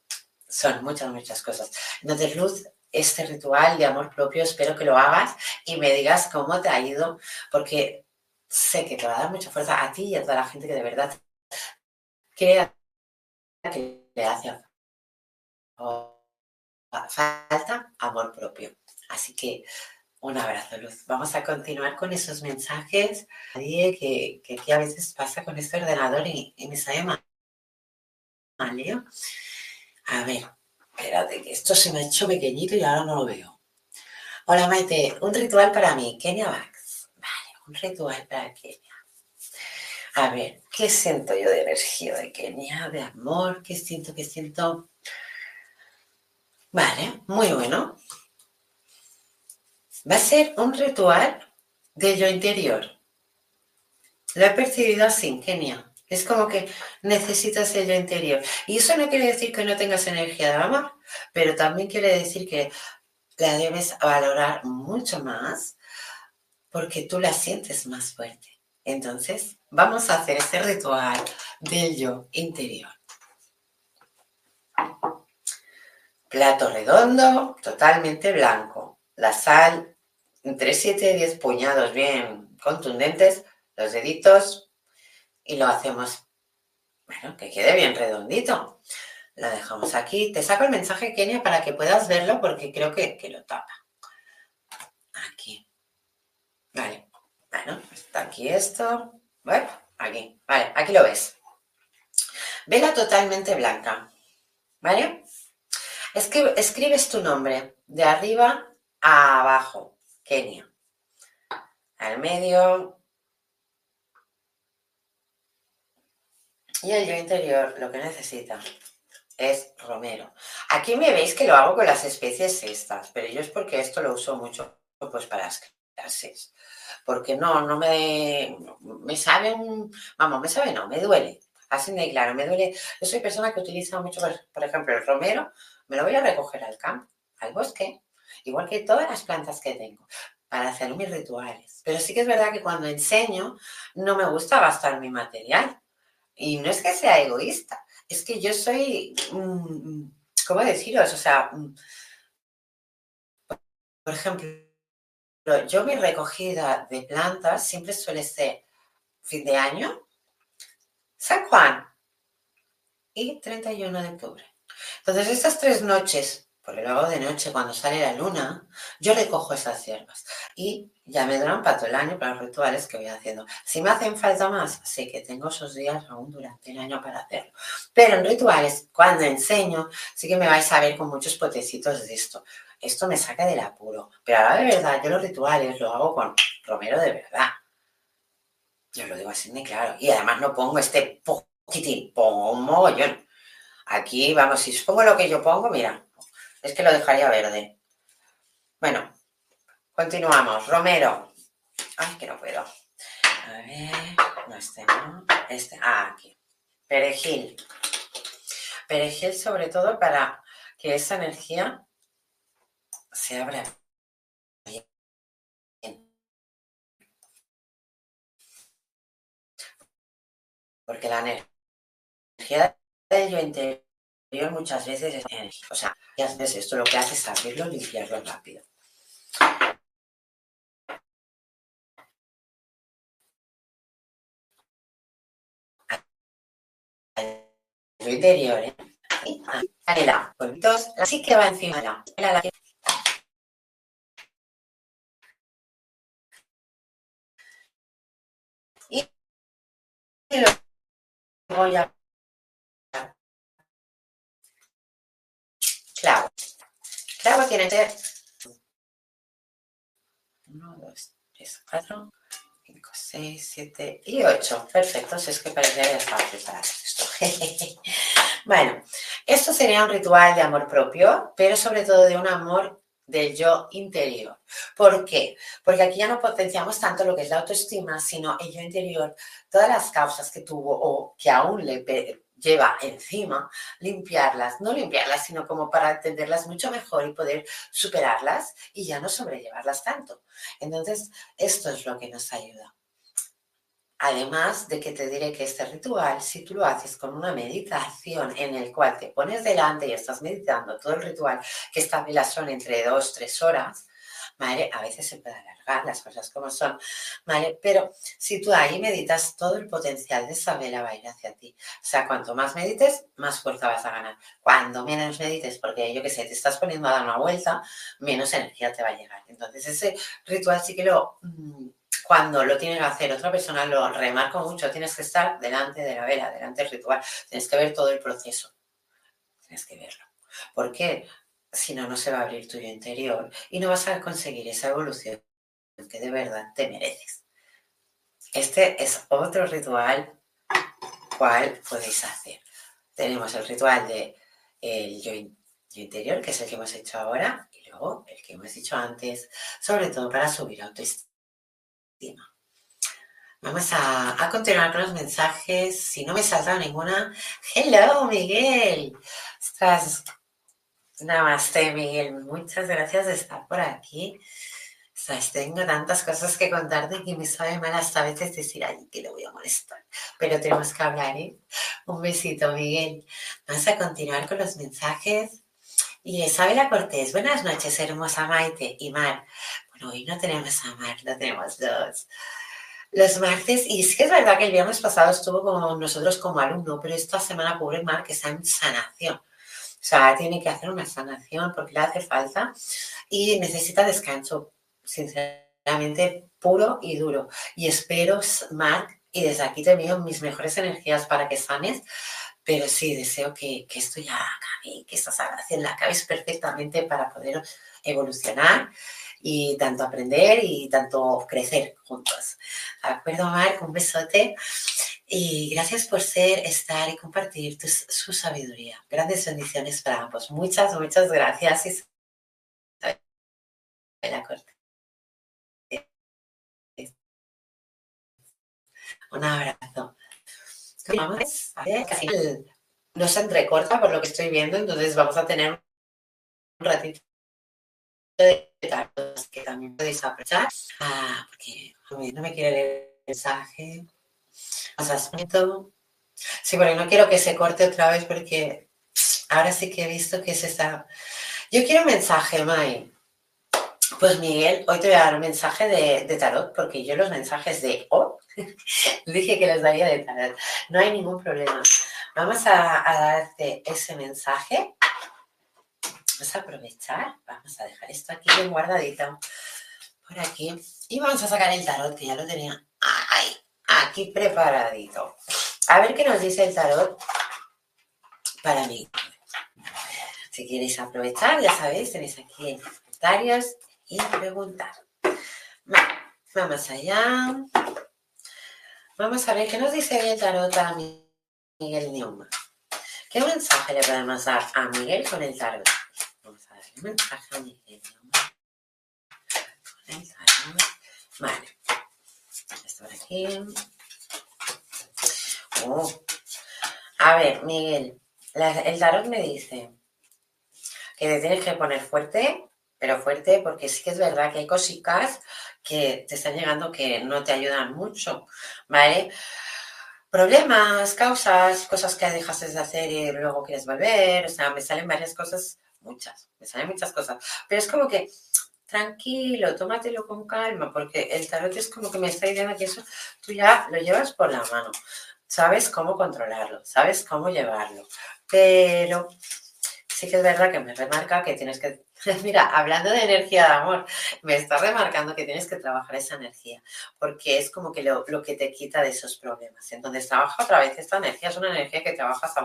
son muchas, muchas cosas. Entonces, Luz, este ritual de amor propio, espero que lo hagas y me digas cómo te ha ido, porque sé que te va a dar mucha fuerza a ti y a toda la gente que de verdad crea que le hace falta amor propio. Así que un abrazo, Luz. Vamos a continuar con esos mensajes que, que, a veces pasa con este ordenador y, y me sale mal. Leo. A ver, espérate, que esto se me ha hecho pequeñito y ahora no lo veo. Hola, Maite. Un ritual para mí. Kenia Vax. Vale, un ritual para Kenia. A ver, ¿qué siento yo de energía de Kenia? De amor, ¿qué siento? ¿Qué siento? Vale, muy bueno va a ser un ritual de yo interior. Lo he percibido así, Kenia. Es como que necesitas el yo interior. Y eso no quiere decir que no tengas energía de amor, pero también quiere decir que la debes valorar mucho más porque tú la sientes más fuerte. Entonces, vamos a hacer ese ritual del yo interior. Plato redondo, totalmente blanco. La sal entre 7 y 10 puñados bien contundentes, los deditos, y lo hacemos, bueno, que quede bien redondito. Lo dejamos aquí. Te saco el mensaje, Kenia, para que puedas verlo porque creo que, que lo tapa. Aquí. Vale. Bueno, está aquí esto. Bueno, aquí. Vale, aquí lo ves. Vela totalmente blanca. ¿Vale? Escribes tu nombre de arriba a abajo. Al medio. Y el yo interior lo que necesita es romero. Aquí me veis que lo hago con las especies estas, pero yo es porque esto lo uso mucho pues para las clases. Porque no, no me, me sabe, vamos, me sabe, no, me duele. Así de claro, me duele. Yo soy persona que utiliza mucho, por ejemplo, el romero, me lo voy a recoger al campo, al bosque, igual que todas las plantas que tengo. para hacer mis rituales. Pero sí que es verdad que cuando enseño no me gusta gastar mi material. Y no es que sea egoísta, es que yo soy, mm, ¿cómo deciros? O sea, mm, por ejemplo, yo mi recogida de plantas siempre suele ser fin de año, San Juan y 31 de octubre. Entonces, estas tres noches, porque lo hago de noche cuando sale la luna, yo recojo esas hierbas y ya me duran para todo el año para los rituales que voy haciendo. Si me hacen falta más, sé que tengo esos días aún durante el año para hacerlo. Pero en rituales, cuando enseño, sí que me vais a ver con muchos potecitos de esto. Esto me saca del apuro. Pero ahora de verdad, yo los rituales lo hago con Romero de verdad. Yo lo digo así de claro. Y además no pongo este poquitín, pongo un mogollón. Aquí, vamos, si pongo lo que yo pongo, mira, es que lo dejaría verde. Bueno, continuamos. Romero. Ay, que no puedo. A ver, no este, ¿no? Este, ah, aquí. Perejil. Perejil sobre todo para que esa energía se abra. Porque la energía yo interior muchas veces es O sea, y haces esto, lo que hace es abrirlo, limpiarlo rápido. El interior, ¿eh? Canela, polvitos, así que va encima de la, la, y lo voy a Tiene que ser 1, 2, 3, 4, 5, 6, 7 y 8. Perfecto, si es que parece que ya estaba preparado esto. bueno, esto sería un ritual de amor propio, pero sobre todo de un amor del yo interior. ¿Por qué? Porque aquí ya no potenciamos tanto lo que es la autoestima, sino el yo interior, todas las causas que tuvo o que aún le lleva encima, limpiarlas, no limpiarlas, sino como para entenderlas mucho mejor y poder superarlas y ya no sobrellevarlas tanto. Entonces, esto es lo que nos ayuda. Además de que te diré que este ritual, si tú lo haces con una meditación en el cual te pones delante y estás meditando todo el ritual, que esta vela son entre dos, tres horas, ¿vale? A veces se puede alargar las cosas como son, ¿vale? Pero si tú ahí meditas, todo el potencial de esa vela va a ir hacia ti. O sea, cuanto más medites, más fuerza vas a ganar. Cuando menos medites, porque yo que sé, te estás poniendo a dar una vuelta, menos energía te va a llegar. Entonces, ese ritual sí que lo... Mm, cuando lo tiene que hacer otra persona, lo remarco mucho, tienes que estar delante de la vela, delante del ritual, tienes que ver todo el proceso, tienes que verlo. ¿Por qué? Si no, no se va a abrir tu interior y no vas a conseguir esa evolución que de verdad te mereces. Este es otro ritual cual podéis hacer. Tenemos el ritual de yo, interior, que es el que hemos hecho ahora, y luego el que hemos dicho antes, sobre todo para subir autoestima. Vamos a, a, continuar con los mensajes. Si no me salta ninguna. Hello, Miguel. Estás Namaste, Miguel. Muchas gracias de estar por aquí. tengo tantas cosas que contarte que me sabe mal hasta a veces decir, ay, que le voy a molestar. Pero tenemos que hablar, ¿eh? Un besito, Miguel. Vamos a continuar con los mensajes. Y Isabela Cortés, buenas noches, hermosa Maite y Mar. Bueno, hoy no tenemos a Mar, no tenemos dos. Los martes, y sí que es verdad que el viernes pasado estuvo con nosotros como alumno, pero esta semana, pobre Mar, que está en sanación. O sea, tiene que hacer una sanación porque le hace falta y necesita descanso, sinceramente, puro y duro. Y espero, Mark, y desde aquí te envío mis mejores energías para que sanes, pero sí, deseo que, esto ya acabe, que esta sanación la acabes perfectamente para poder evolucionar y tanto aprender y tanto crecer juntos. ¿De acuerdo, Mark? Un besote. Y gracias por ser, estar y compartir su sabiduría. Grandes bendiciones para ambos. Muchas, muchas gracias. Un abrazo. Vamos a ver, no se entrecorta por lo que estoy viendo, entonces vamos a tener un ratito de que también podéis aprovechar. Ah, porque no me quiere leer el mensaje. Sí, porque no quiero que se corte otra vez porque ahora sí que he visto que se está. Yo quiero un mensaje, May. Pues Miguel, hoy te voy a dar un mensaje de, tarot, porque yo los mensajes de dije que los daría de tarot. No hay ningún problema. Vamos a, a darte ese mensaje Vamos a aprovechar, vamos a dejar esto aquí bien guardadito por aquí y vamos a sacar el tarot que ya lo tenía aquí preparadito. A ver qué nos dice el tarot para mí. Si queréis aprovechar, ya sabéis, tenéis aquí en comentarios y preguntar. vamos allá. Vamos a ver qué nos dice el tarot a Miguel Newman. ¿Qué mensaje le podemos dar a Miguel con el tarot? mensaje a Miguel. Vale. Esto por aquí. Oh. A ver, Miguel, el tarot me dice que te tienes que poner fuerte, pero fuerte porque sí que es verdad que hay cositas que te están llegando que no te ayudan mucho, ¿vale? Problemas, causas, cosas que dejaste de hacer y luego quieres volver, o sea, me salen varias cosas muchas, me salen muchas cosas, pero es como que tranquilo, tómatelo con calma, porque el tarot es como que me está diciendo que eso tú ya lo llevas por la mano, sabes cómo controlarlo, sabes cómo llevarlo, pero sí que es verdad que me remarca que tienes que, mira, hablando de energía de amor, me está remarcando que tienes que trabajar esa energía, porque es como que lo, lo que te quita de esos problemas. Entonces, trabaja otra vez esta energía, es una energía que trabajas a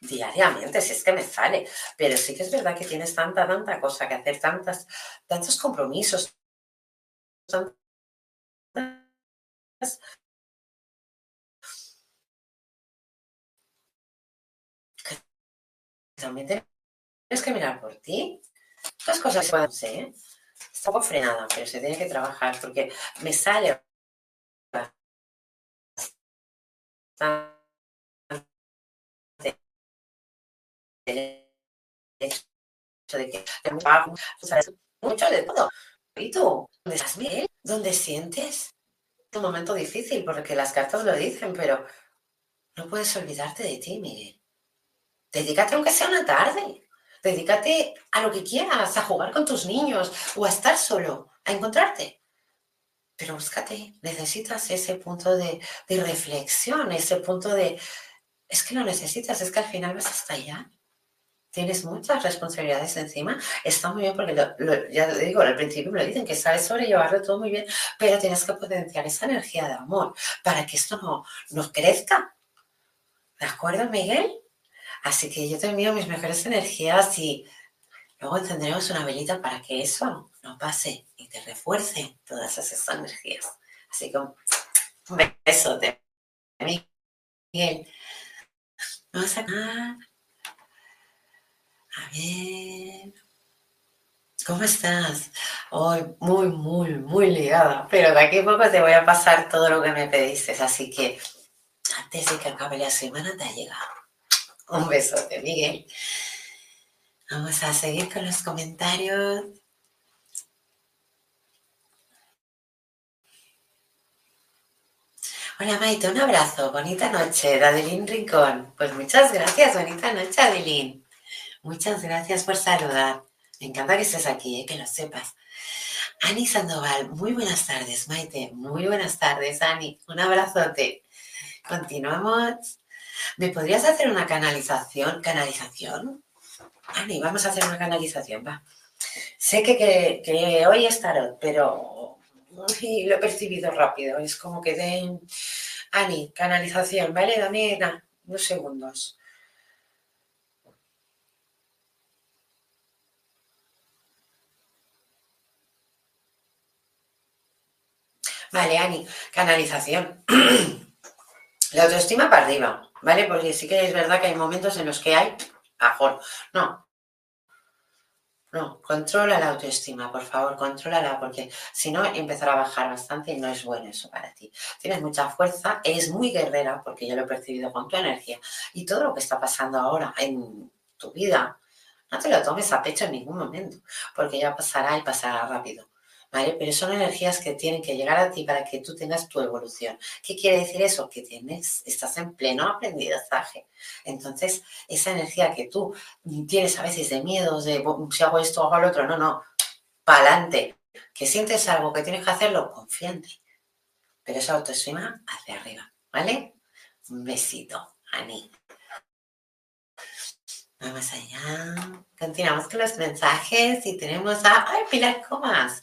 diariamente, si es que me sale, pero sí que es verdad que tienes tanta, tanta cosa que hacer, tantas, tantos compromisos, también tienes que mirar por ti. Las cosas pueden ser, ¿eh? está un poco frenada, pero se tiene que trabajar porque me sale de que mucho de todo. ¿Y tú? ¿Dónde estás, Miguel? ¿Dónde sientes? Un momento difícil, porque las cartas lo dicen, pero no puedes olvidarte de ti, Miguel. Dedícate aunque sea una tarde. Dedícate a lo que quieras, a jugar con tus niños o a estar solo, a encontrarte. Pero búscate, necesitas ese punto de, de reflexión, ese punto de... Es que lo necesitas, es que al final vas hasta allá tienes muchas responsabilidades encima. Está muy bien porque ya te digo, al principio me lo dicen que sabes sobrellevarlo todo muy bien, pero tienes que potenciar esa energía de amor para que esto no, no crezca. ¿De acuerdo, Miguel? Así que yo te envío mis mejores energías y luego encenderemos una velita para que eso no pase y te refuerce todas esas energías. Así que un beso de Miguel. Vamos a a ver. ¿Cómo estás? Hoy muy, muy, muy ligada, pero de aquí a poco te voy a pasar todo lo que me pediste, así que antes de que acabe la semana te ha llegado. Un besote, Miguel. Vamos a seguir con los comentarios. Hola Maite, un abrazo, bonita noche, Adeline Rincón. Pues muchas gracias, bonita noche, Adeline. Muchas gracias por saludar. Me encanta que estés aquí, ¿eh? que lo sepas. Ani Sandoval, muy buenas tardes, Maite. Muy buenas tardes, Ani. Un abrazote. Continuamos. ¿Me podrías hacer una canalización? ¿Canalización? Ani, vamos a hacer una canalización, va. Sé que, hoy es pero lo he percibido rápido. Es como que de... Ani, canalización, ¿vale? Dame unos segundos. Vale, Ani, canalización. La autoestima para arriba, ¿vale? Porque sí que es verdad que hay momentos en los que hay ajor. No. No, controla la autoestima, por favor, contrólala, porque si no empezará a bajar bastante y no es bueno eso para ti. Tienes mucha fuerza, eres muy guerrera, porque yo lo he percibido con tu energía, y todo lo que está pasando ahora en tu vida, No te lo tomes a pecho en ningún momento, porque ya pasará y pasará rápido. ¿Vale? Pero son energías que tienen que llegar a ti para que tú tengas tu evolución. ¿Qué quiere decir eso? Que tienes, estás en pleno aprendizaje. Entonces, esa energía que tú tienes a veces de miedos, de si hago esto, hago lo otro, no, no, para adelante. Que sientes algo que tienes que hacerlo, confiante. Pero esa autoestima hacia arriba, ¿vale? Un besito, Ani. Vamos allá. Continuamos con los mensajes y tenemos a ay, Pilar Comas.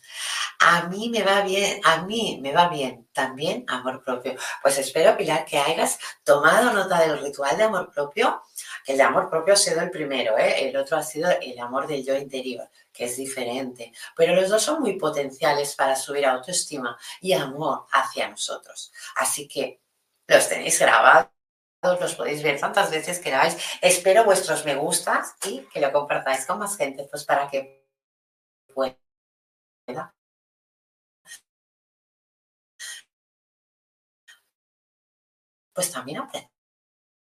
A mí me va bien, a mí me va bien también amor propio. Pues espero, Pilar, que hayas tomado nota del ritual de amor propio. El de amor propio ha sido el primero, ¿eh? el otro ha sido el amor del yo interior, que es diferente. Pero los dos son muy potenciales para subir autoestima y amor hacia nosotros. Así que los tenéis grabados los podéis ver tantas veces que queráis. Espero vuestros me gustas y que lo compartáis con más gente, pues para que pueda pues también aprender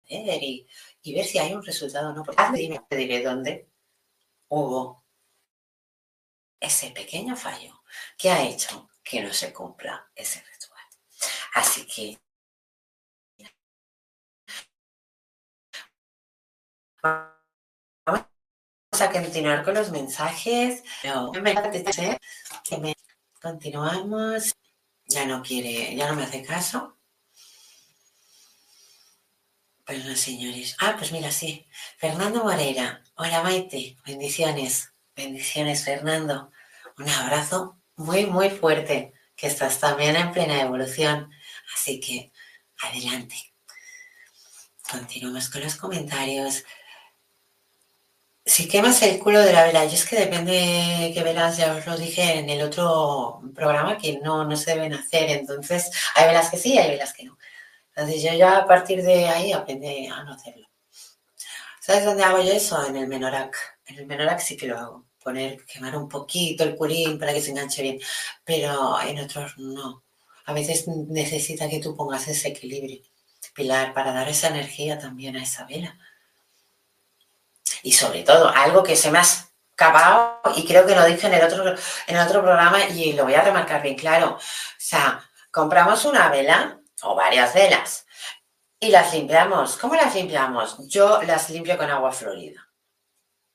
y, ver si hay un resultado o no. Porque te diré dónde hubo ese pequeño fallo que ha hecho que no se cumpla ese ritual. Así que Vamos a continuar con los mensajes. Continuamos. Ya no quiere, ya no me hace caso. Pues no, señores. Ah, pues mira, sí. Fernando Moreira. Hola, Maite. Bendiciones. Bendiciones, Fernando. Un abrazo muy, muy fuerte. Que estás también en plena evolución. Así que, adelante. Continuamos con los comentarios. Si quemas el culo de la vela, y es que depende de qué velas, ya os lo dije en el otro programa, que no, no se deben hacer. Entonces, hay velas que sí hay velas que no. Entonces, yo ya a partir de ahí aprendí a no hacerlo. ¿Sabes dónde hago yo eso? En el menorac. En el menorac sí que lo hago. Poner, quemar un poquito el curín para que se enganche bien. Pero en otros no. A veces necesita que tú pongas ese equilibrio, Pilar, para dar esa energía también a esa vela y sobre todo, algo que se me ha escapado y creo que lo dije en el otro, en otro programa y lo voy a remarcar bien claro. O sea, compramos una vela o varias velas y las limpiamos. ¿Cómo las limpiamos? Yo las limpio con agua florida.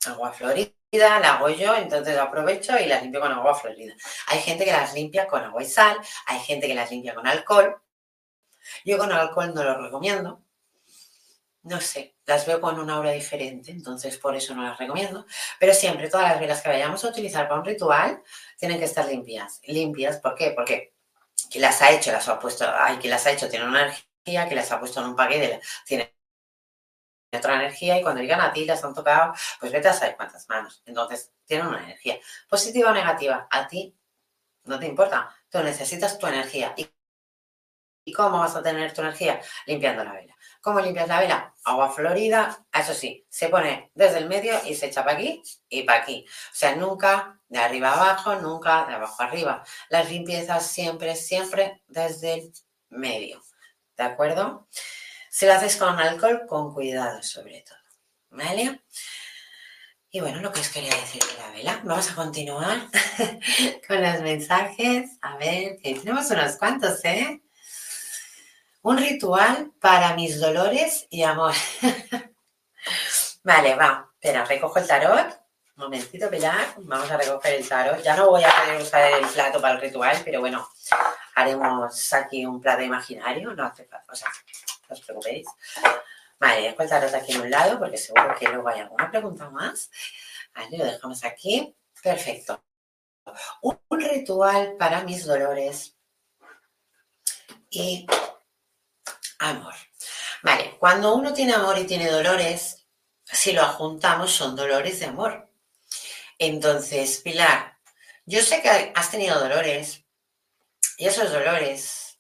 Agua florida la hago yo, entonces aprovecho y las limpio con agua florida. Hay gente que las limpia con agua y sal, hay gente que las limpia con alcohol. Yo con alcohol no lo recomiendo no sé, las veo con una aura diferente, entonces por eso no las recomiendo. Pero siempre todas las velas que vayamos a utilizar para un ritual tienen que estar limpias. Limpias, ¿por qué? Porque quien las ha hecho, las ha puesto, hay quien las ha hecho, tiene una energía, que las ha puesto en un paquete, tiene otra energía y cuando llegan a ti las han tocado, pues vete a saber cuántas manos. Entonces, tienen una energía. Positiva o negativa, a ti no te importa. Tú necesitas tu energía. ¿Y cómo vas a tener tu energía? Limpiando la vela. ¿Cómo limpias la vela? Agua florida, eso sí, se pone desde el medio y se echa para aquí y para aquí. O sea, nunca de arriba abajo, nunca de abajo arriba. Las limpiezas siempre, siempre desde el medio. ¿De acuerdo? Si lo haces con alcohol, con cuidado sobre todo. ¿Vale? Y bueno, lo que os quería decir de la vela. Vamos a continuar con los mensajes. A ver, tenemos unos cuantos, ¿eh? Un ritual para mis dolores y amor. vale, va. Espera, recojo el tarot. Un momentito, Pilar. Vamos a recoger el tarot. Ya no voy a poder usar el plato para el ritual, pero bueno, haremos aquí un plato imaginario. No hace falta, o sea, no os preocupéis. Vale, dejo el tarot aquí en un lado porque seguro que luego hay alguna pregunta más. Vale, lo dejamos aquí. Perfecto. Un ritual para mis dolores y amor. Vale, cuando uno tiene amor y tiene dolores, si lo juntamos son dolores de amor. Entonces, Pilar, yo sé que has tenido dolores y esos dolores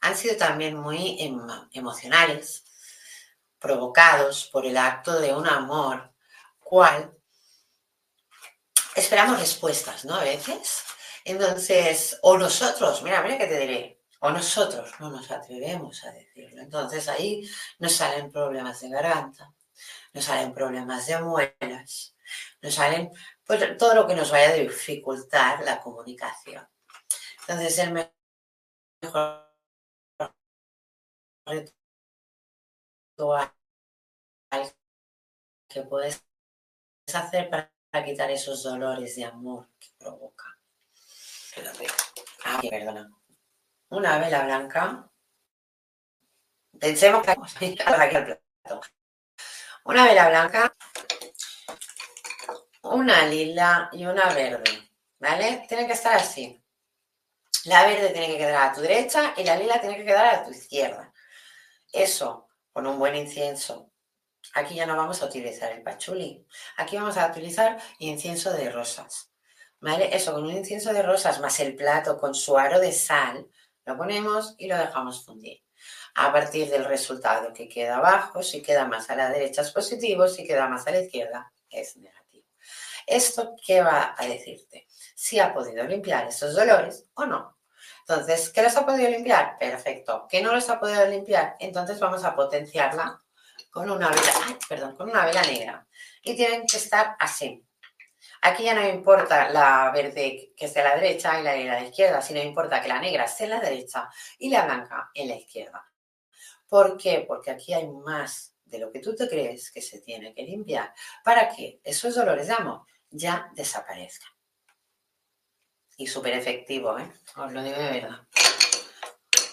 han sido también muy emocionales, provocados por el acto de un amor, cual esperamos respuestas, ¿no? A veces. Entonces, o nosotros, mira, mira que te diré, o nosotros no nos atrevemos a decirlo. Entonces ahí nos salen problemas de garganta, nos salen problemas de muelas, nos salen pues, todo lo que nos vaya a dificultar la comunicación. Entonces, el mejor ritual que puedes hacer para quitar esos dolores de amor que provoca. Ah, perdona. Una vela blanca. Pensemos que Una vela blanca, una lila y una verde. ¿Vale? Tienen que estar así. La verde tiene que quedar a tu derecha y la lila tiene que quedar a tu izquierda. Eso, con un buen incienso. Aquí ya no vamos a utilizar el pachuli. Aquí vamos a utilizar incienso de rosas. ¿Vale? Eso, con un incienso de rosas más el plato con su aro de sal, lo ponemos y lo dejamos fundir. A partir del resultado que queda abajo, si queda más a la derecha es positivo, si queda más a la izquierda es negativo. ¿Esto qué va a decirte? Si ha podido limpiar esos dolores o no. Entonces, ¿qué los ha podido limpiar? Perfecto. ¿Qué no los ha podido limpiar? Entonces vamos a potenciarla con una vela, perdón, con una vela negra. Y tienen que estar así. Aquí ya no importa la verde que esté a la derecha y la negra la izquierda, sino importa que la negra en la derecha y la blanca en la izquierda. ¿Por qué? Porque aquí hay más de lo que tú te crees que se tiene que limpiar para que esos dolores de amor ya desaparezcan. Y súper efectivo, ¿eh? Os lo digo de verdad.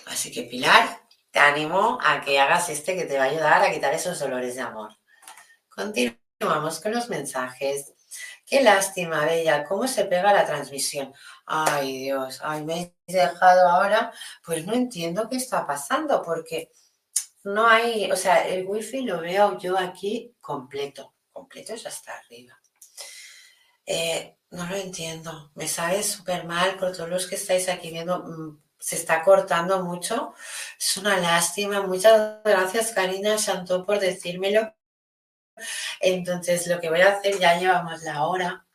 Así que Pilar, te animo a que hagas este que te va a ayudar a quitar esos dolores de amor. Continuamos con los mensajes. Qué lástima, Bella, cómo se pega la transmisión. Ay, Dios, ay, me he dejado ahora. Pues no entiendo qué está pasando, porque no hay, o sea, el wifi lo veo yo aquí completo, completo es hasta arriba. Eh, no lo entiendo, me sabe súper mal por todos los que estáis aquí viendo, mm, se está cortando mucho, es una lástima. Muchas gracias, Karina Chantó, por decírmelo. Entonces, lo que voy a hacer, ya llevamos la hora.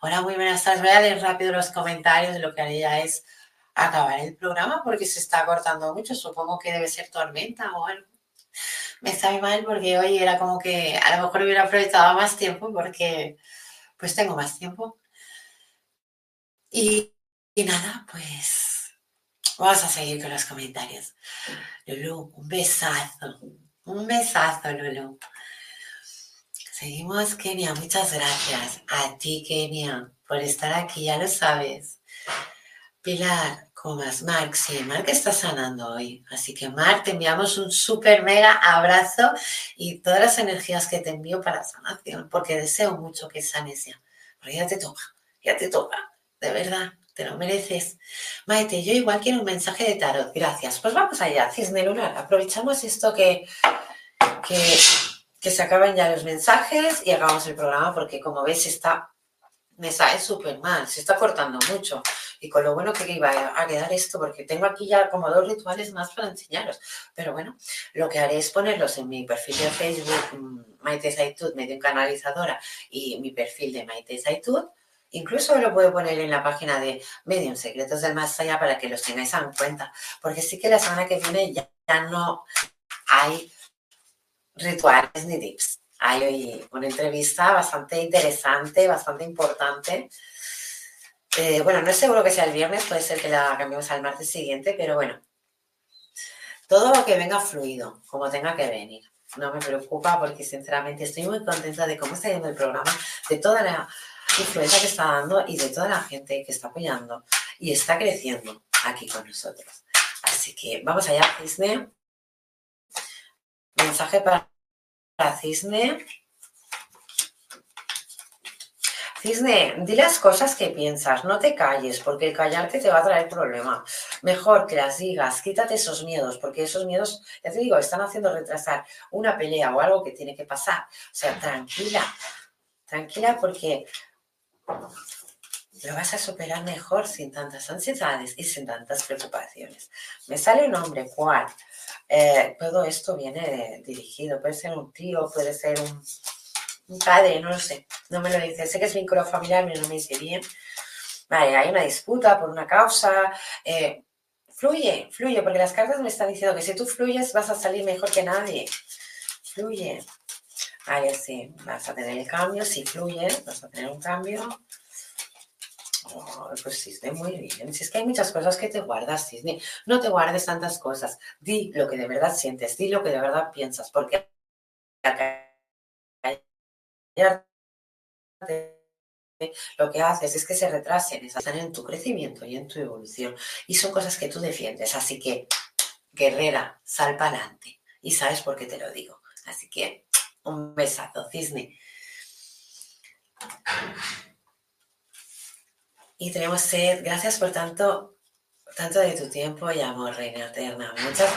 Hola, muy buenas tardes. Voy a leer rápido los comentarios. Lo que haré ya es acabar el programa porque se está cortando mucho. Supongo que debe ser tormenta o algo. Me sabe mal porque hoy era como que a lo mejor hubiera aprovechado más tiempo porque pues tengo más tiempo. Y, y nada, pues vamos a seguir con los comentarios. Lulu, un besazo. Un besazo, Lulu. Seguimos, Kenia. Muchas gracias a ti, Kenia, por estar aquí, ya lo sabes. Pilar, Comas, Marc, sí, Marc está sanando hoy. Así que, Marc, te enviamos un súper mega abrazo y todas las energías que te envío para sanación, porque deseo mucho que sanes ya. Porque ya te toca, ya te toca, de verdad, te lo mereces. Maite, yo igual quiero un mensaje de tarot, gracias. Pues vamos allá, Cisne Lunar, aprovechamos esto que, que que se acaben ya los mensajes y hagamos el programa porque como veis está, me sale súper mal, se está cortando mucho. Y con lo bueno que iba a quedar esto, porque tengo aquí ya como dos rituales más para enseñaros. Pero bueno, lo que haré es ponerlos en mi perfil de Facebook, Maite Zaitud, medio canalizadora, y mi perfil de Maite Zaitud. Incluso lo puedo poner en la página de Medium Secretos del Más Allá para que los tengáis en cuenta. Porque sí que la semana que viene ya no hay rituales ni tips. Hay hoy una entrevista bastante interesante, bastante importante. Eh, bueno, no es seguro que sea el viernes, puede ser que la cambiemos al martes siguiente, pero bueno, todo lo que venga fluido, como tenga que venir. No me preocupa porque sinceramente estoy muy contenta de cómo está yendo el programa, de toda la influencia que está dando y de toda la gente que está apoyando y está creciendo aquí con nosotros. Así que vamos allá, Disney. Mensaje para Cisne. Cisne, di las cosas que piensas, no te calles, porque el callarte te va a traer problemas. Mejor que las digas, quítate esos miedos, porque esos miedos, ya te digo, están haciendo retrasar una pelea o algo que tiene que pasar. O sea, tranquila, tranquila porque lo vas a superar mejor sin tantas ansiedades y sin tantas preocupaciones. Me sale un hombre, ¿cuál? Eh, todo esto viene dirigido, puede ser un tío, puede ser un, padre, no lo sé, no me lo dice. Sé que es vínculo familiar, pero no me dice bien. Vale, hay una disputa por una causa. Eh, fluye, fluye, porque las cartas me están diciendo que si tú fluyes vas a salir mejor que nadie. Fluye. Ahí sí, vas a tener el cambio, si fluye, vas a tener un cambio. Oh, pues sí, está muy bien. Si es que hay muchas cosas que te guardas, Disney. No te guardes tantas cosas. Di lo que de verdad sientes, di lo que de verdad piensas, porque lo que haces es que se retrasen, están en tu crecimiento y en tu evolución. Y son cosas que tú defiendes. Así que, guerrera, sal para adelante. Y sabes por qué te lo digo. Así que, un besazo, cisne. Y tenemos sed. Gracias por tanto, tanto de tu tiempo y amor, Reina Eterna. Muchas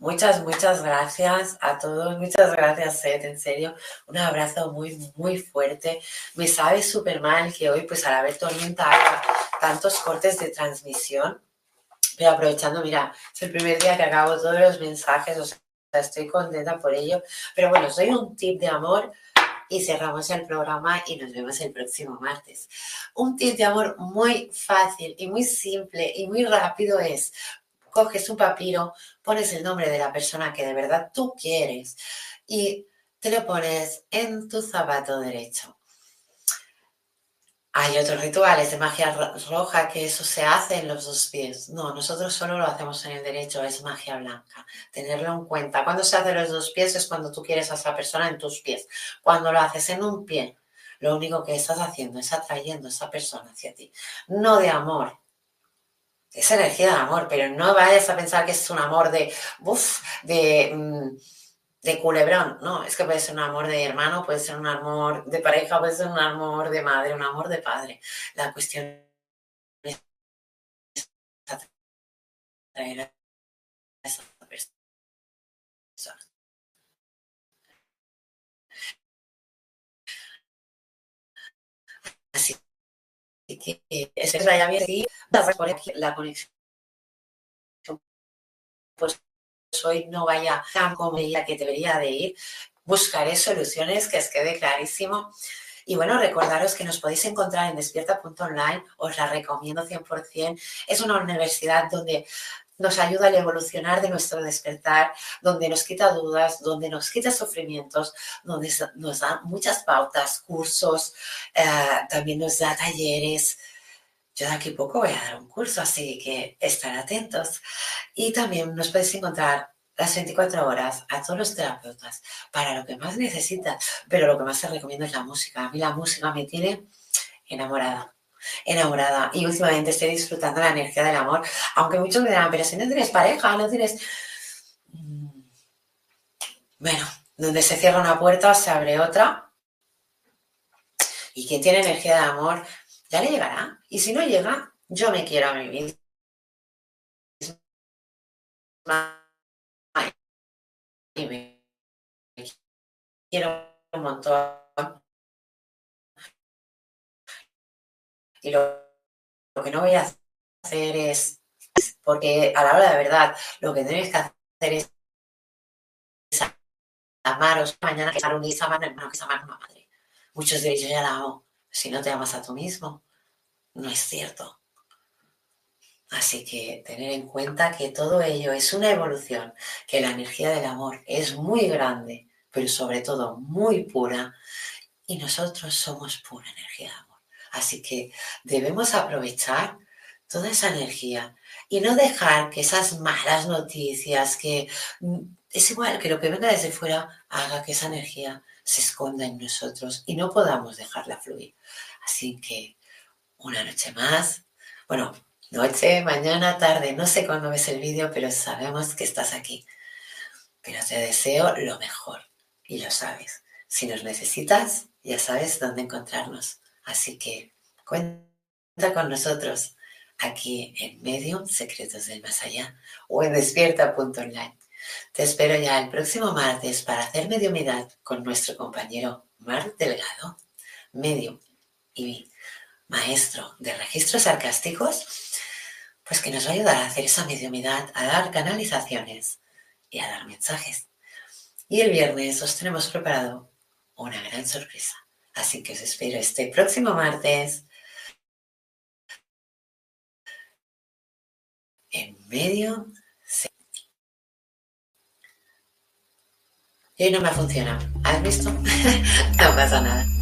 Muchas, muchas gracias a todos. Muchas gracias, Seth, en serio. Un abrazo muy, muy fuerte. Me sabe súper mal que hoy, pues al haber tormenta, haya tantos cortes de transmisión. Pero aprovechando, mira, es el primer día que acabo todos los mensajes, o sea, estoy contenta por ello. Pero bueno, soy un tip de amor y cerramos el programa y nos vemos el próximo martes. Un tip de amor muy fácil y muy simple y muy rápido es coges un papiro, pones el nombre de la persona que de verdad tú quieres y te lo pones en tu zapato derecho. Hay otros rituales de magia roja que eso se hace en los dos pies. No, nosotros solo lo hacemos en el derecho, es magia blanca. Tenerlo en cuenta. Cuando se hace en los dos pies es cuando tú quieres a esa persona en tus pies. Cuando lo haces en un pie, lo único que estás haciendo es atrayendo a esa persona hacia ti. No de amor, es energía de amor, pero no vayas a pensar que es un amor de, de, mm, de culebrón, no, es que puede ser un amor de hermano, puede ser un amor de pareja, puede ser un amor de madre, un amor de padre. La cuestión es atraer a esa persona. Así que es ya bien la conexión pues hoy no vaya tan como que debería de ir. Buscaré soluciones, que os quede clarísimo. Y bueno, recordaros que nos podéis encontrar en despierta.online, os la recomiendo 100%. Es una universidad donde nos ayuda a evolucionar de nuestro despertar, donde nos quita dudas, donde nos quita sufrimientos, donde nos da muchas pautas, cursos, eh, también nos da talleres, yo de aquí a poco voy a dar un curso, así que estar atentos. Y también nos podéis encontrar las 24 horas a todos los terapeutas para lo que más necesitas, pero lo que más te recomiendo es la música. A mí la música me tiene enamorada, enamorada. Y últimamente estoy disfrutando la energía del amor, aunque muchos me dirán, pero si no tienes pareja, no tienes... Mm, bueno, donde se cierra una puerta, se abre otra. Y quien tiene energía de amor ya le llegará. Y si no llega, yo me quiero a mí misma. Y me quiero un montón. Y lo, que no voy a hacer es, porque a la hora de verdad, lo que tienes que hacer es amaros mañana que amar un hijo, amar hermano, que amar una madre. Muchos de ellos ya la amo si no te amas a tú mismo, no es cierto. Así que tener en cuenta que todo ello es una evolución, que la energía del amor es muy grande, pero sobre todo muy pura, y nosotros somos pura energía de amor. Así que debemos aprovechar toda esa energía y no dejar que esas malas noticias, que mm, es igual que lo que venga desde fuera, haga que esa energía se esconda en nosotros y no podamos dejarla fluir. Así que una noche más, bueno, noche, mañana, tarde, no sé cuándo ves el vídeo, pero sabemos que estás aquí. Pero te deseo lo mejor y lo sabes. Si nos necesitas, ya sabes dónde encontrarnos. Así que cuenta con nosotros aquí en Medium Secretos del Más Allá o en despierta.online. Te espero ya el próximo martes para hacer mediumidad con nuestro compañero Mar Delgado, medium registros sarcásticos, pues que nos va a ayudar a hacer esa mediumidad, a dar canalizaciones y a dar mensajes. Y el viernes os tenemos preparado una gran sorpresa. Así que os espero este próximo martes en medio y no me funciona. ¿Has visto? no pasa nada.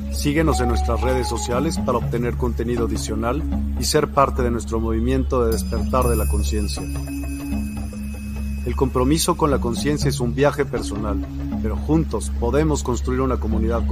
Síguenos en nuestras redes sociales para obtener contenido adicional y ser parte de nuestro movimiento de despertar de la conciencia. El compromiso con la conciencia es un viaje personal, pero juntos podemos construir una comunidad consciente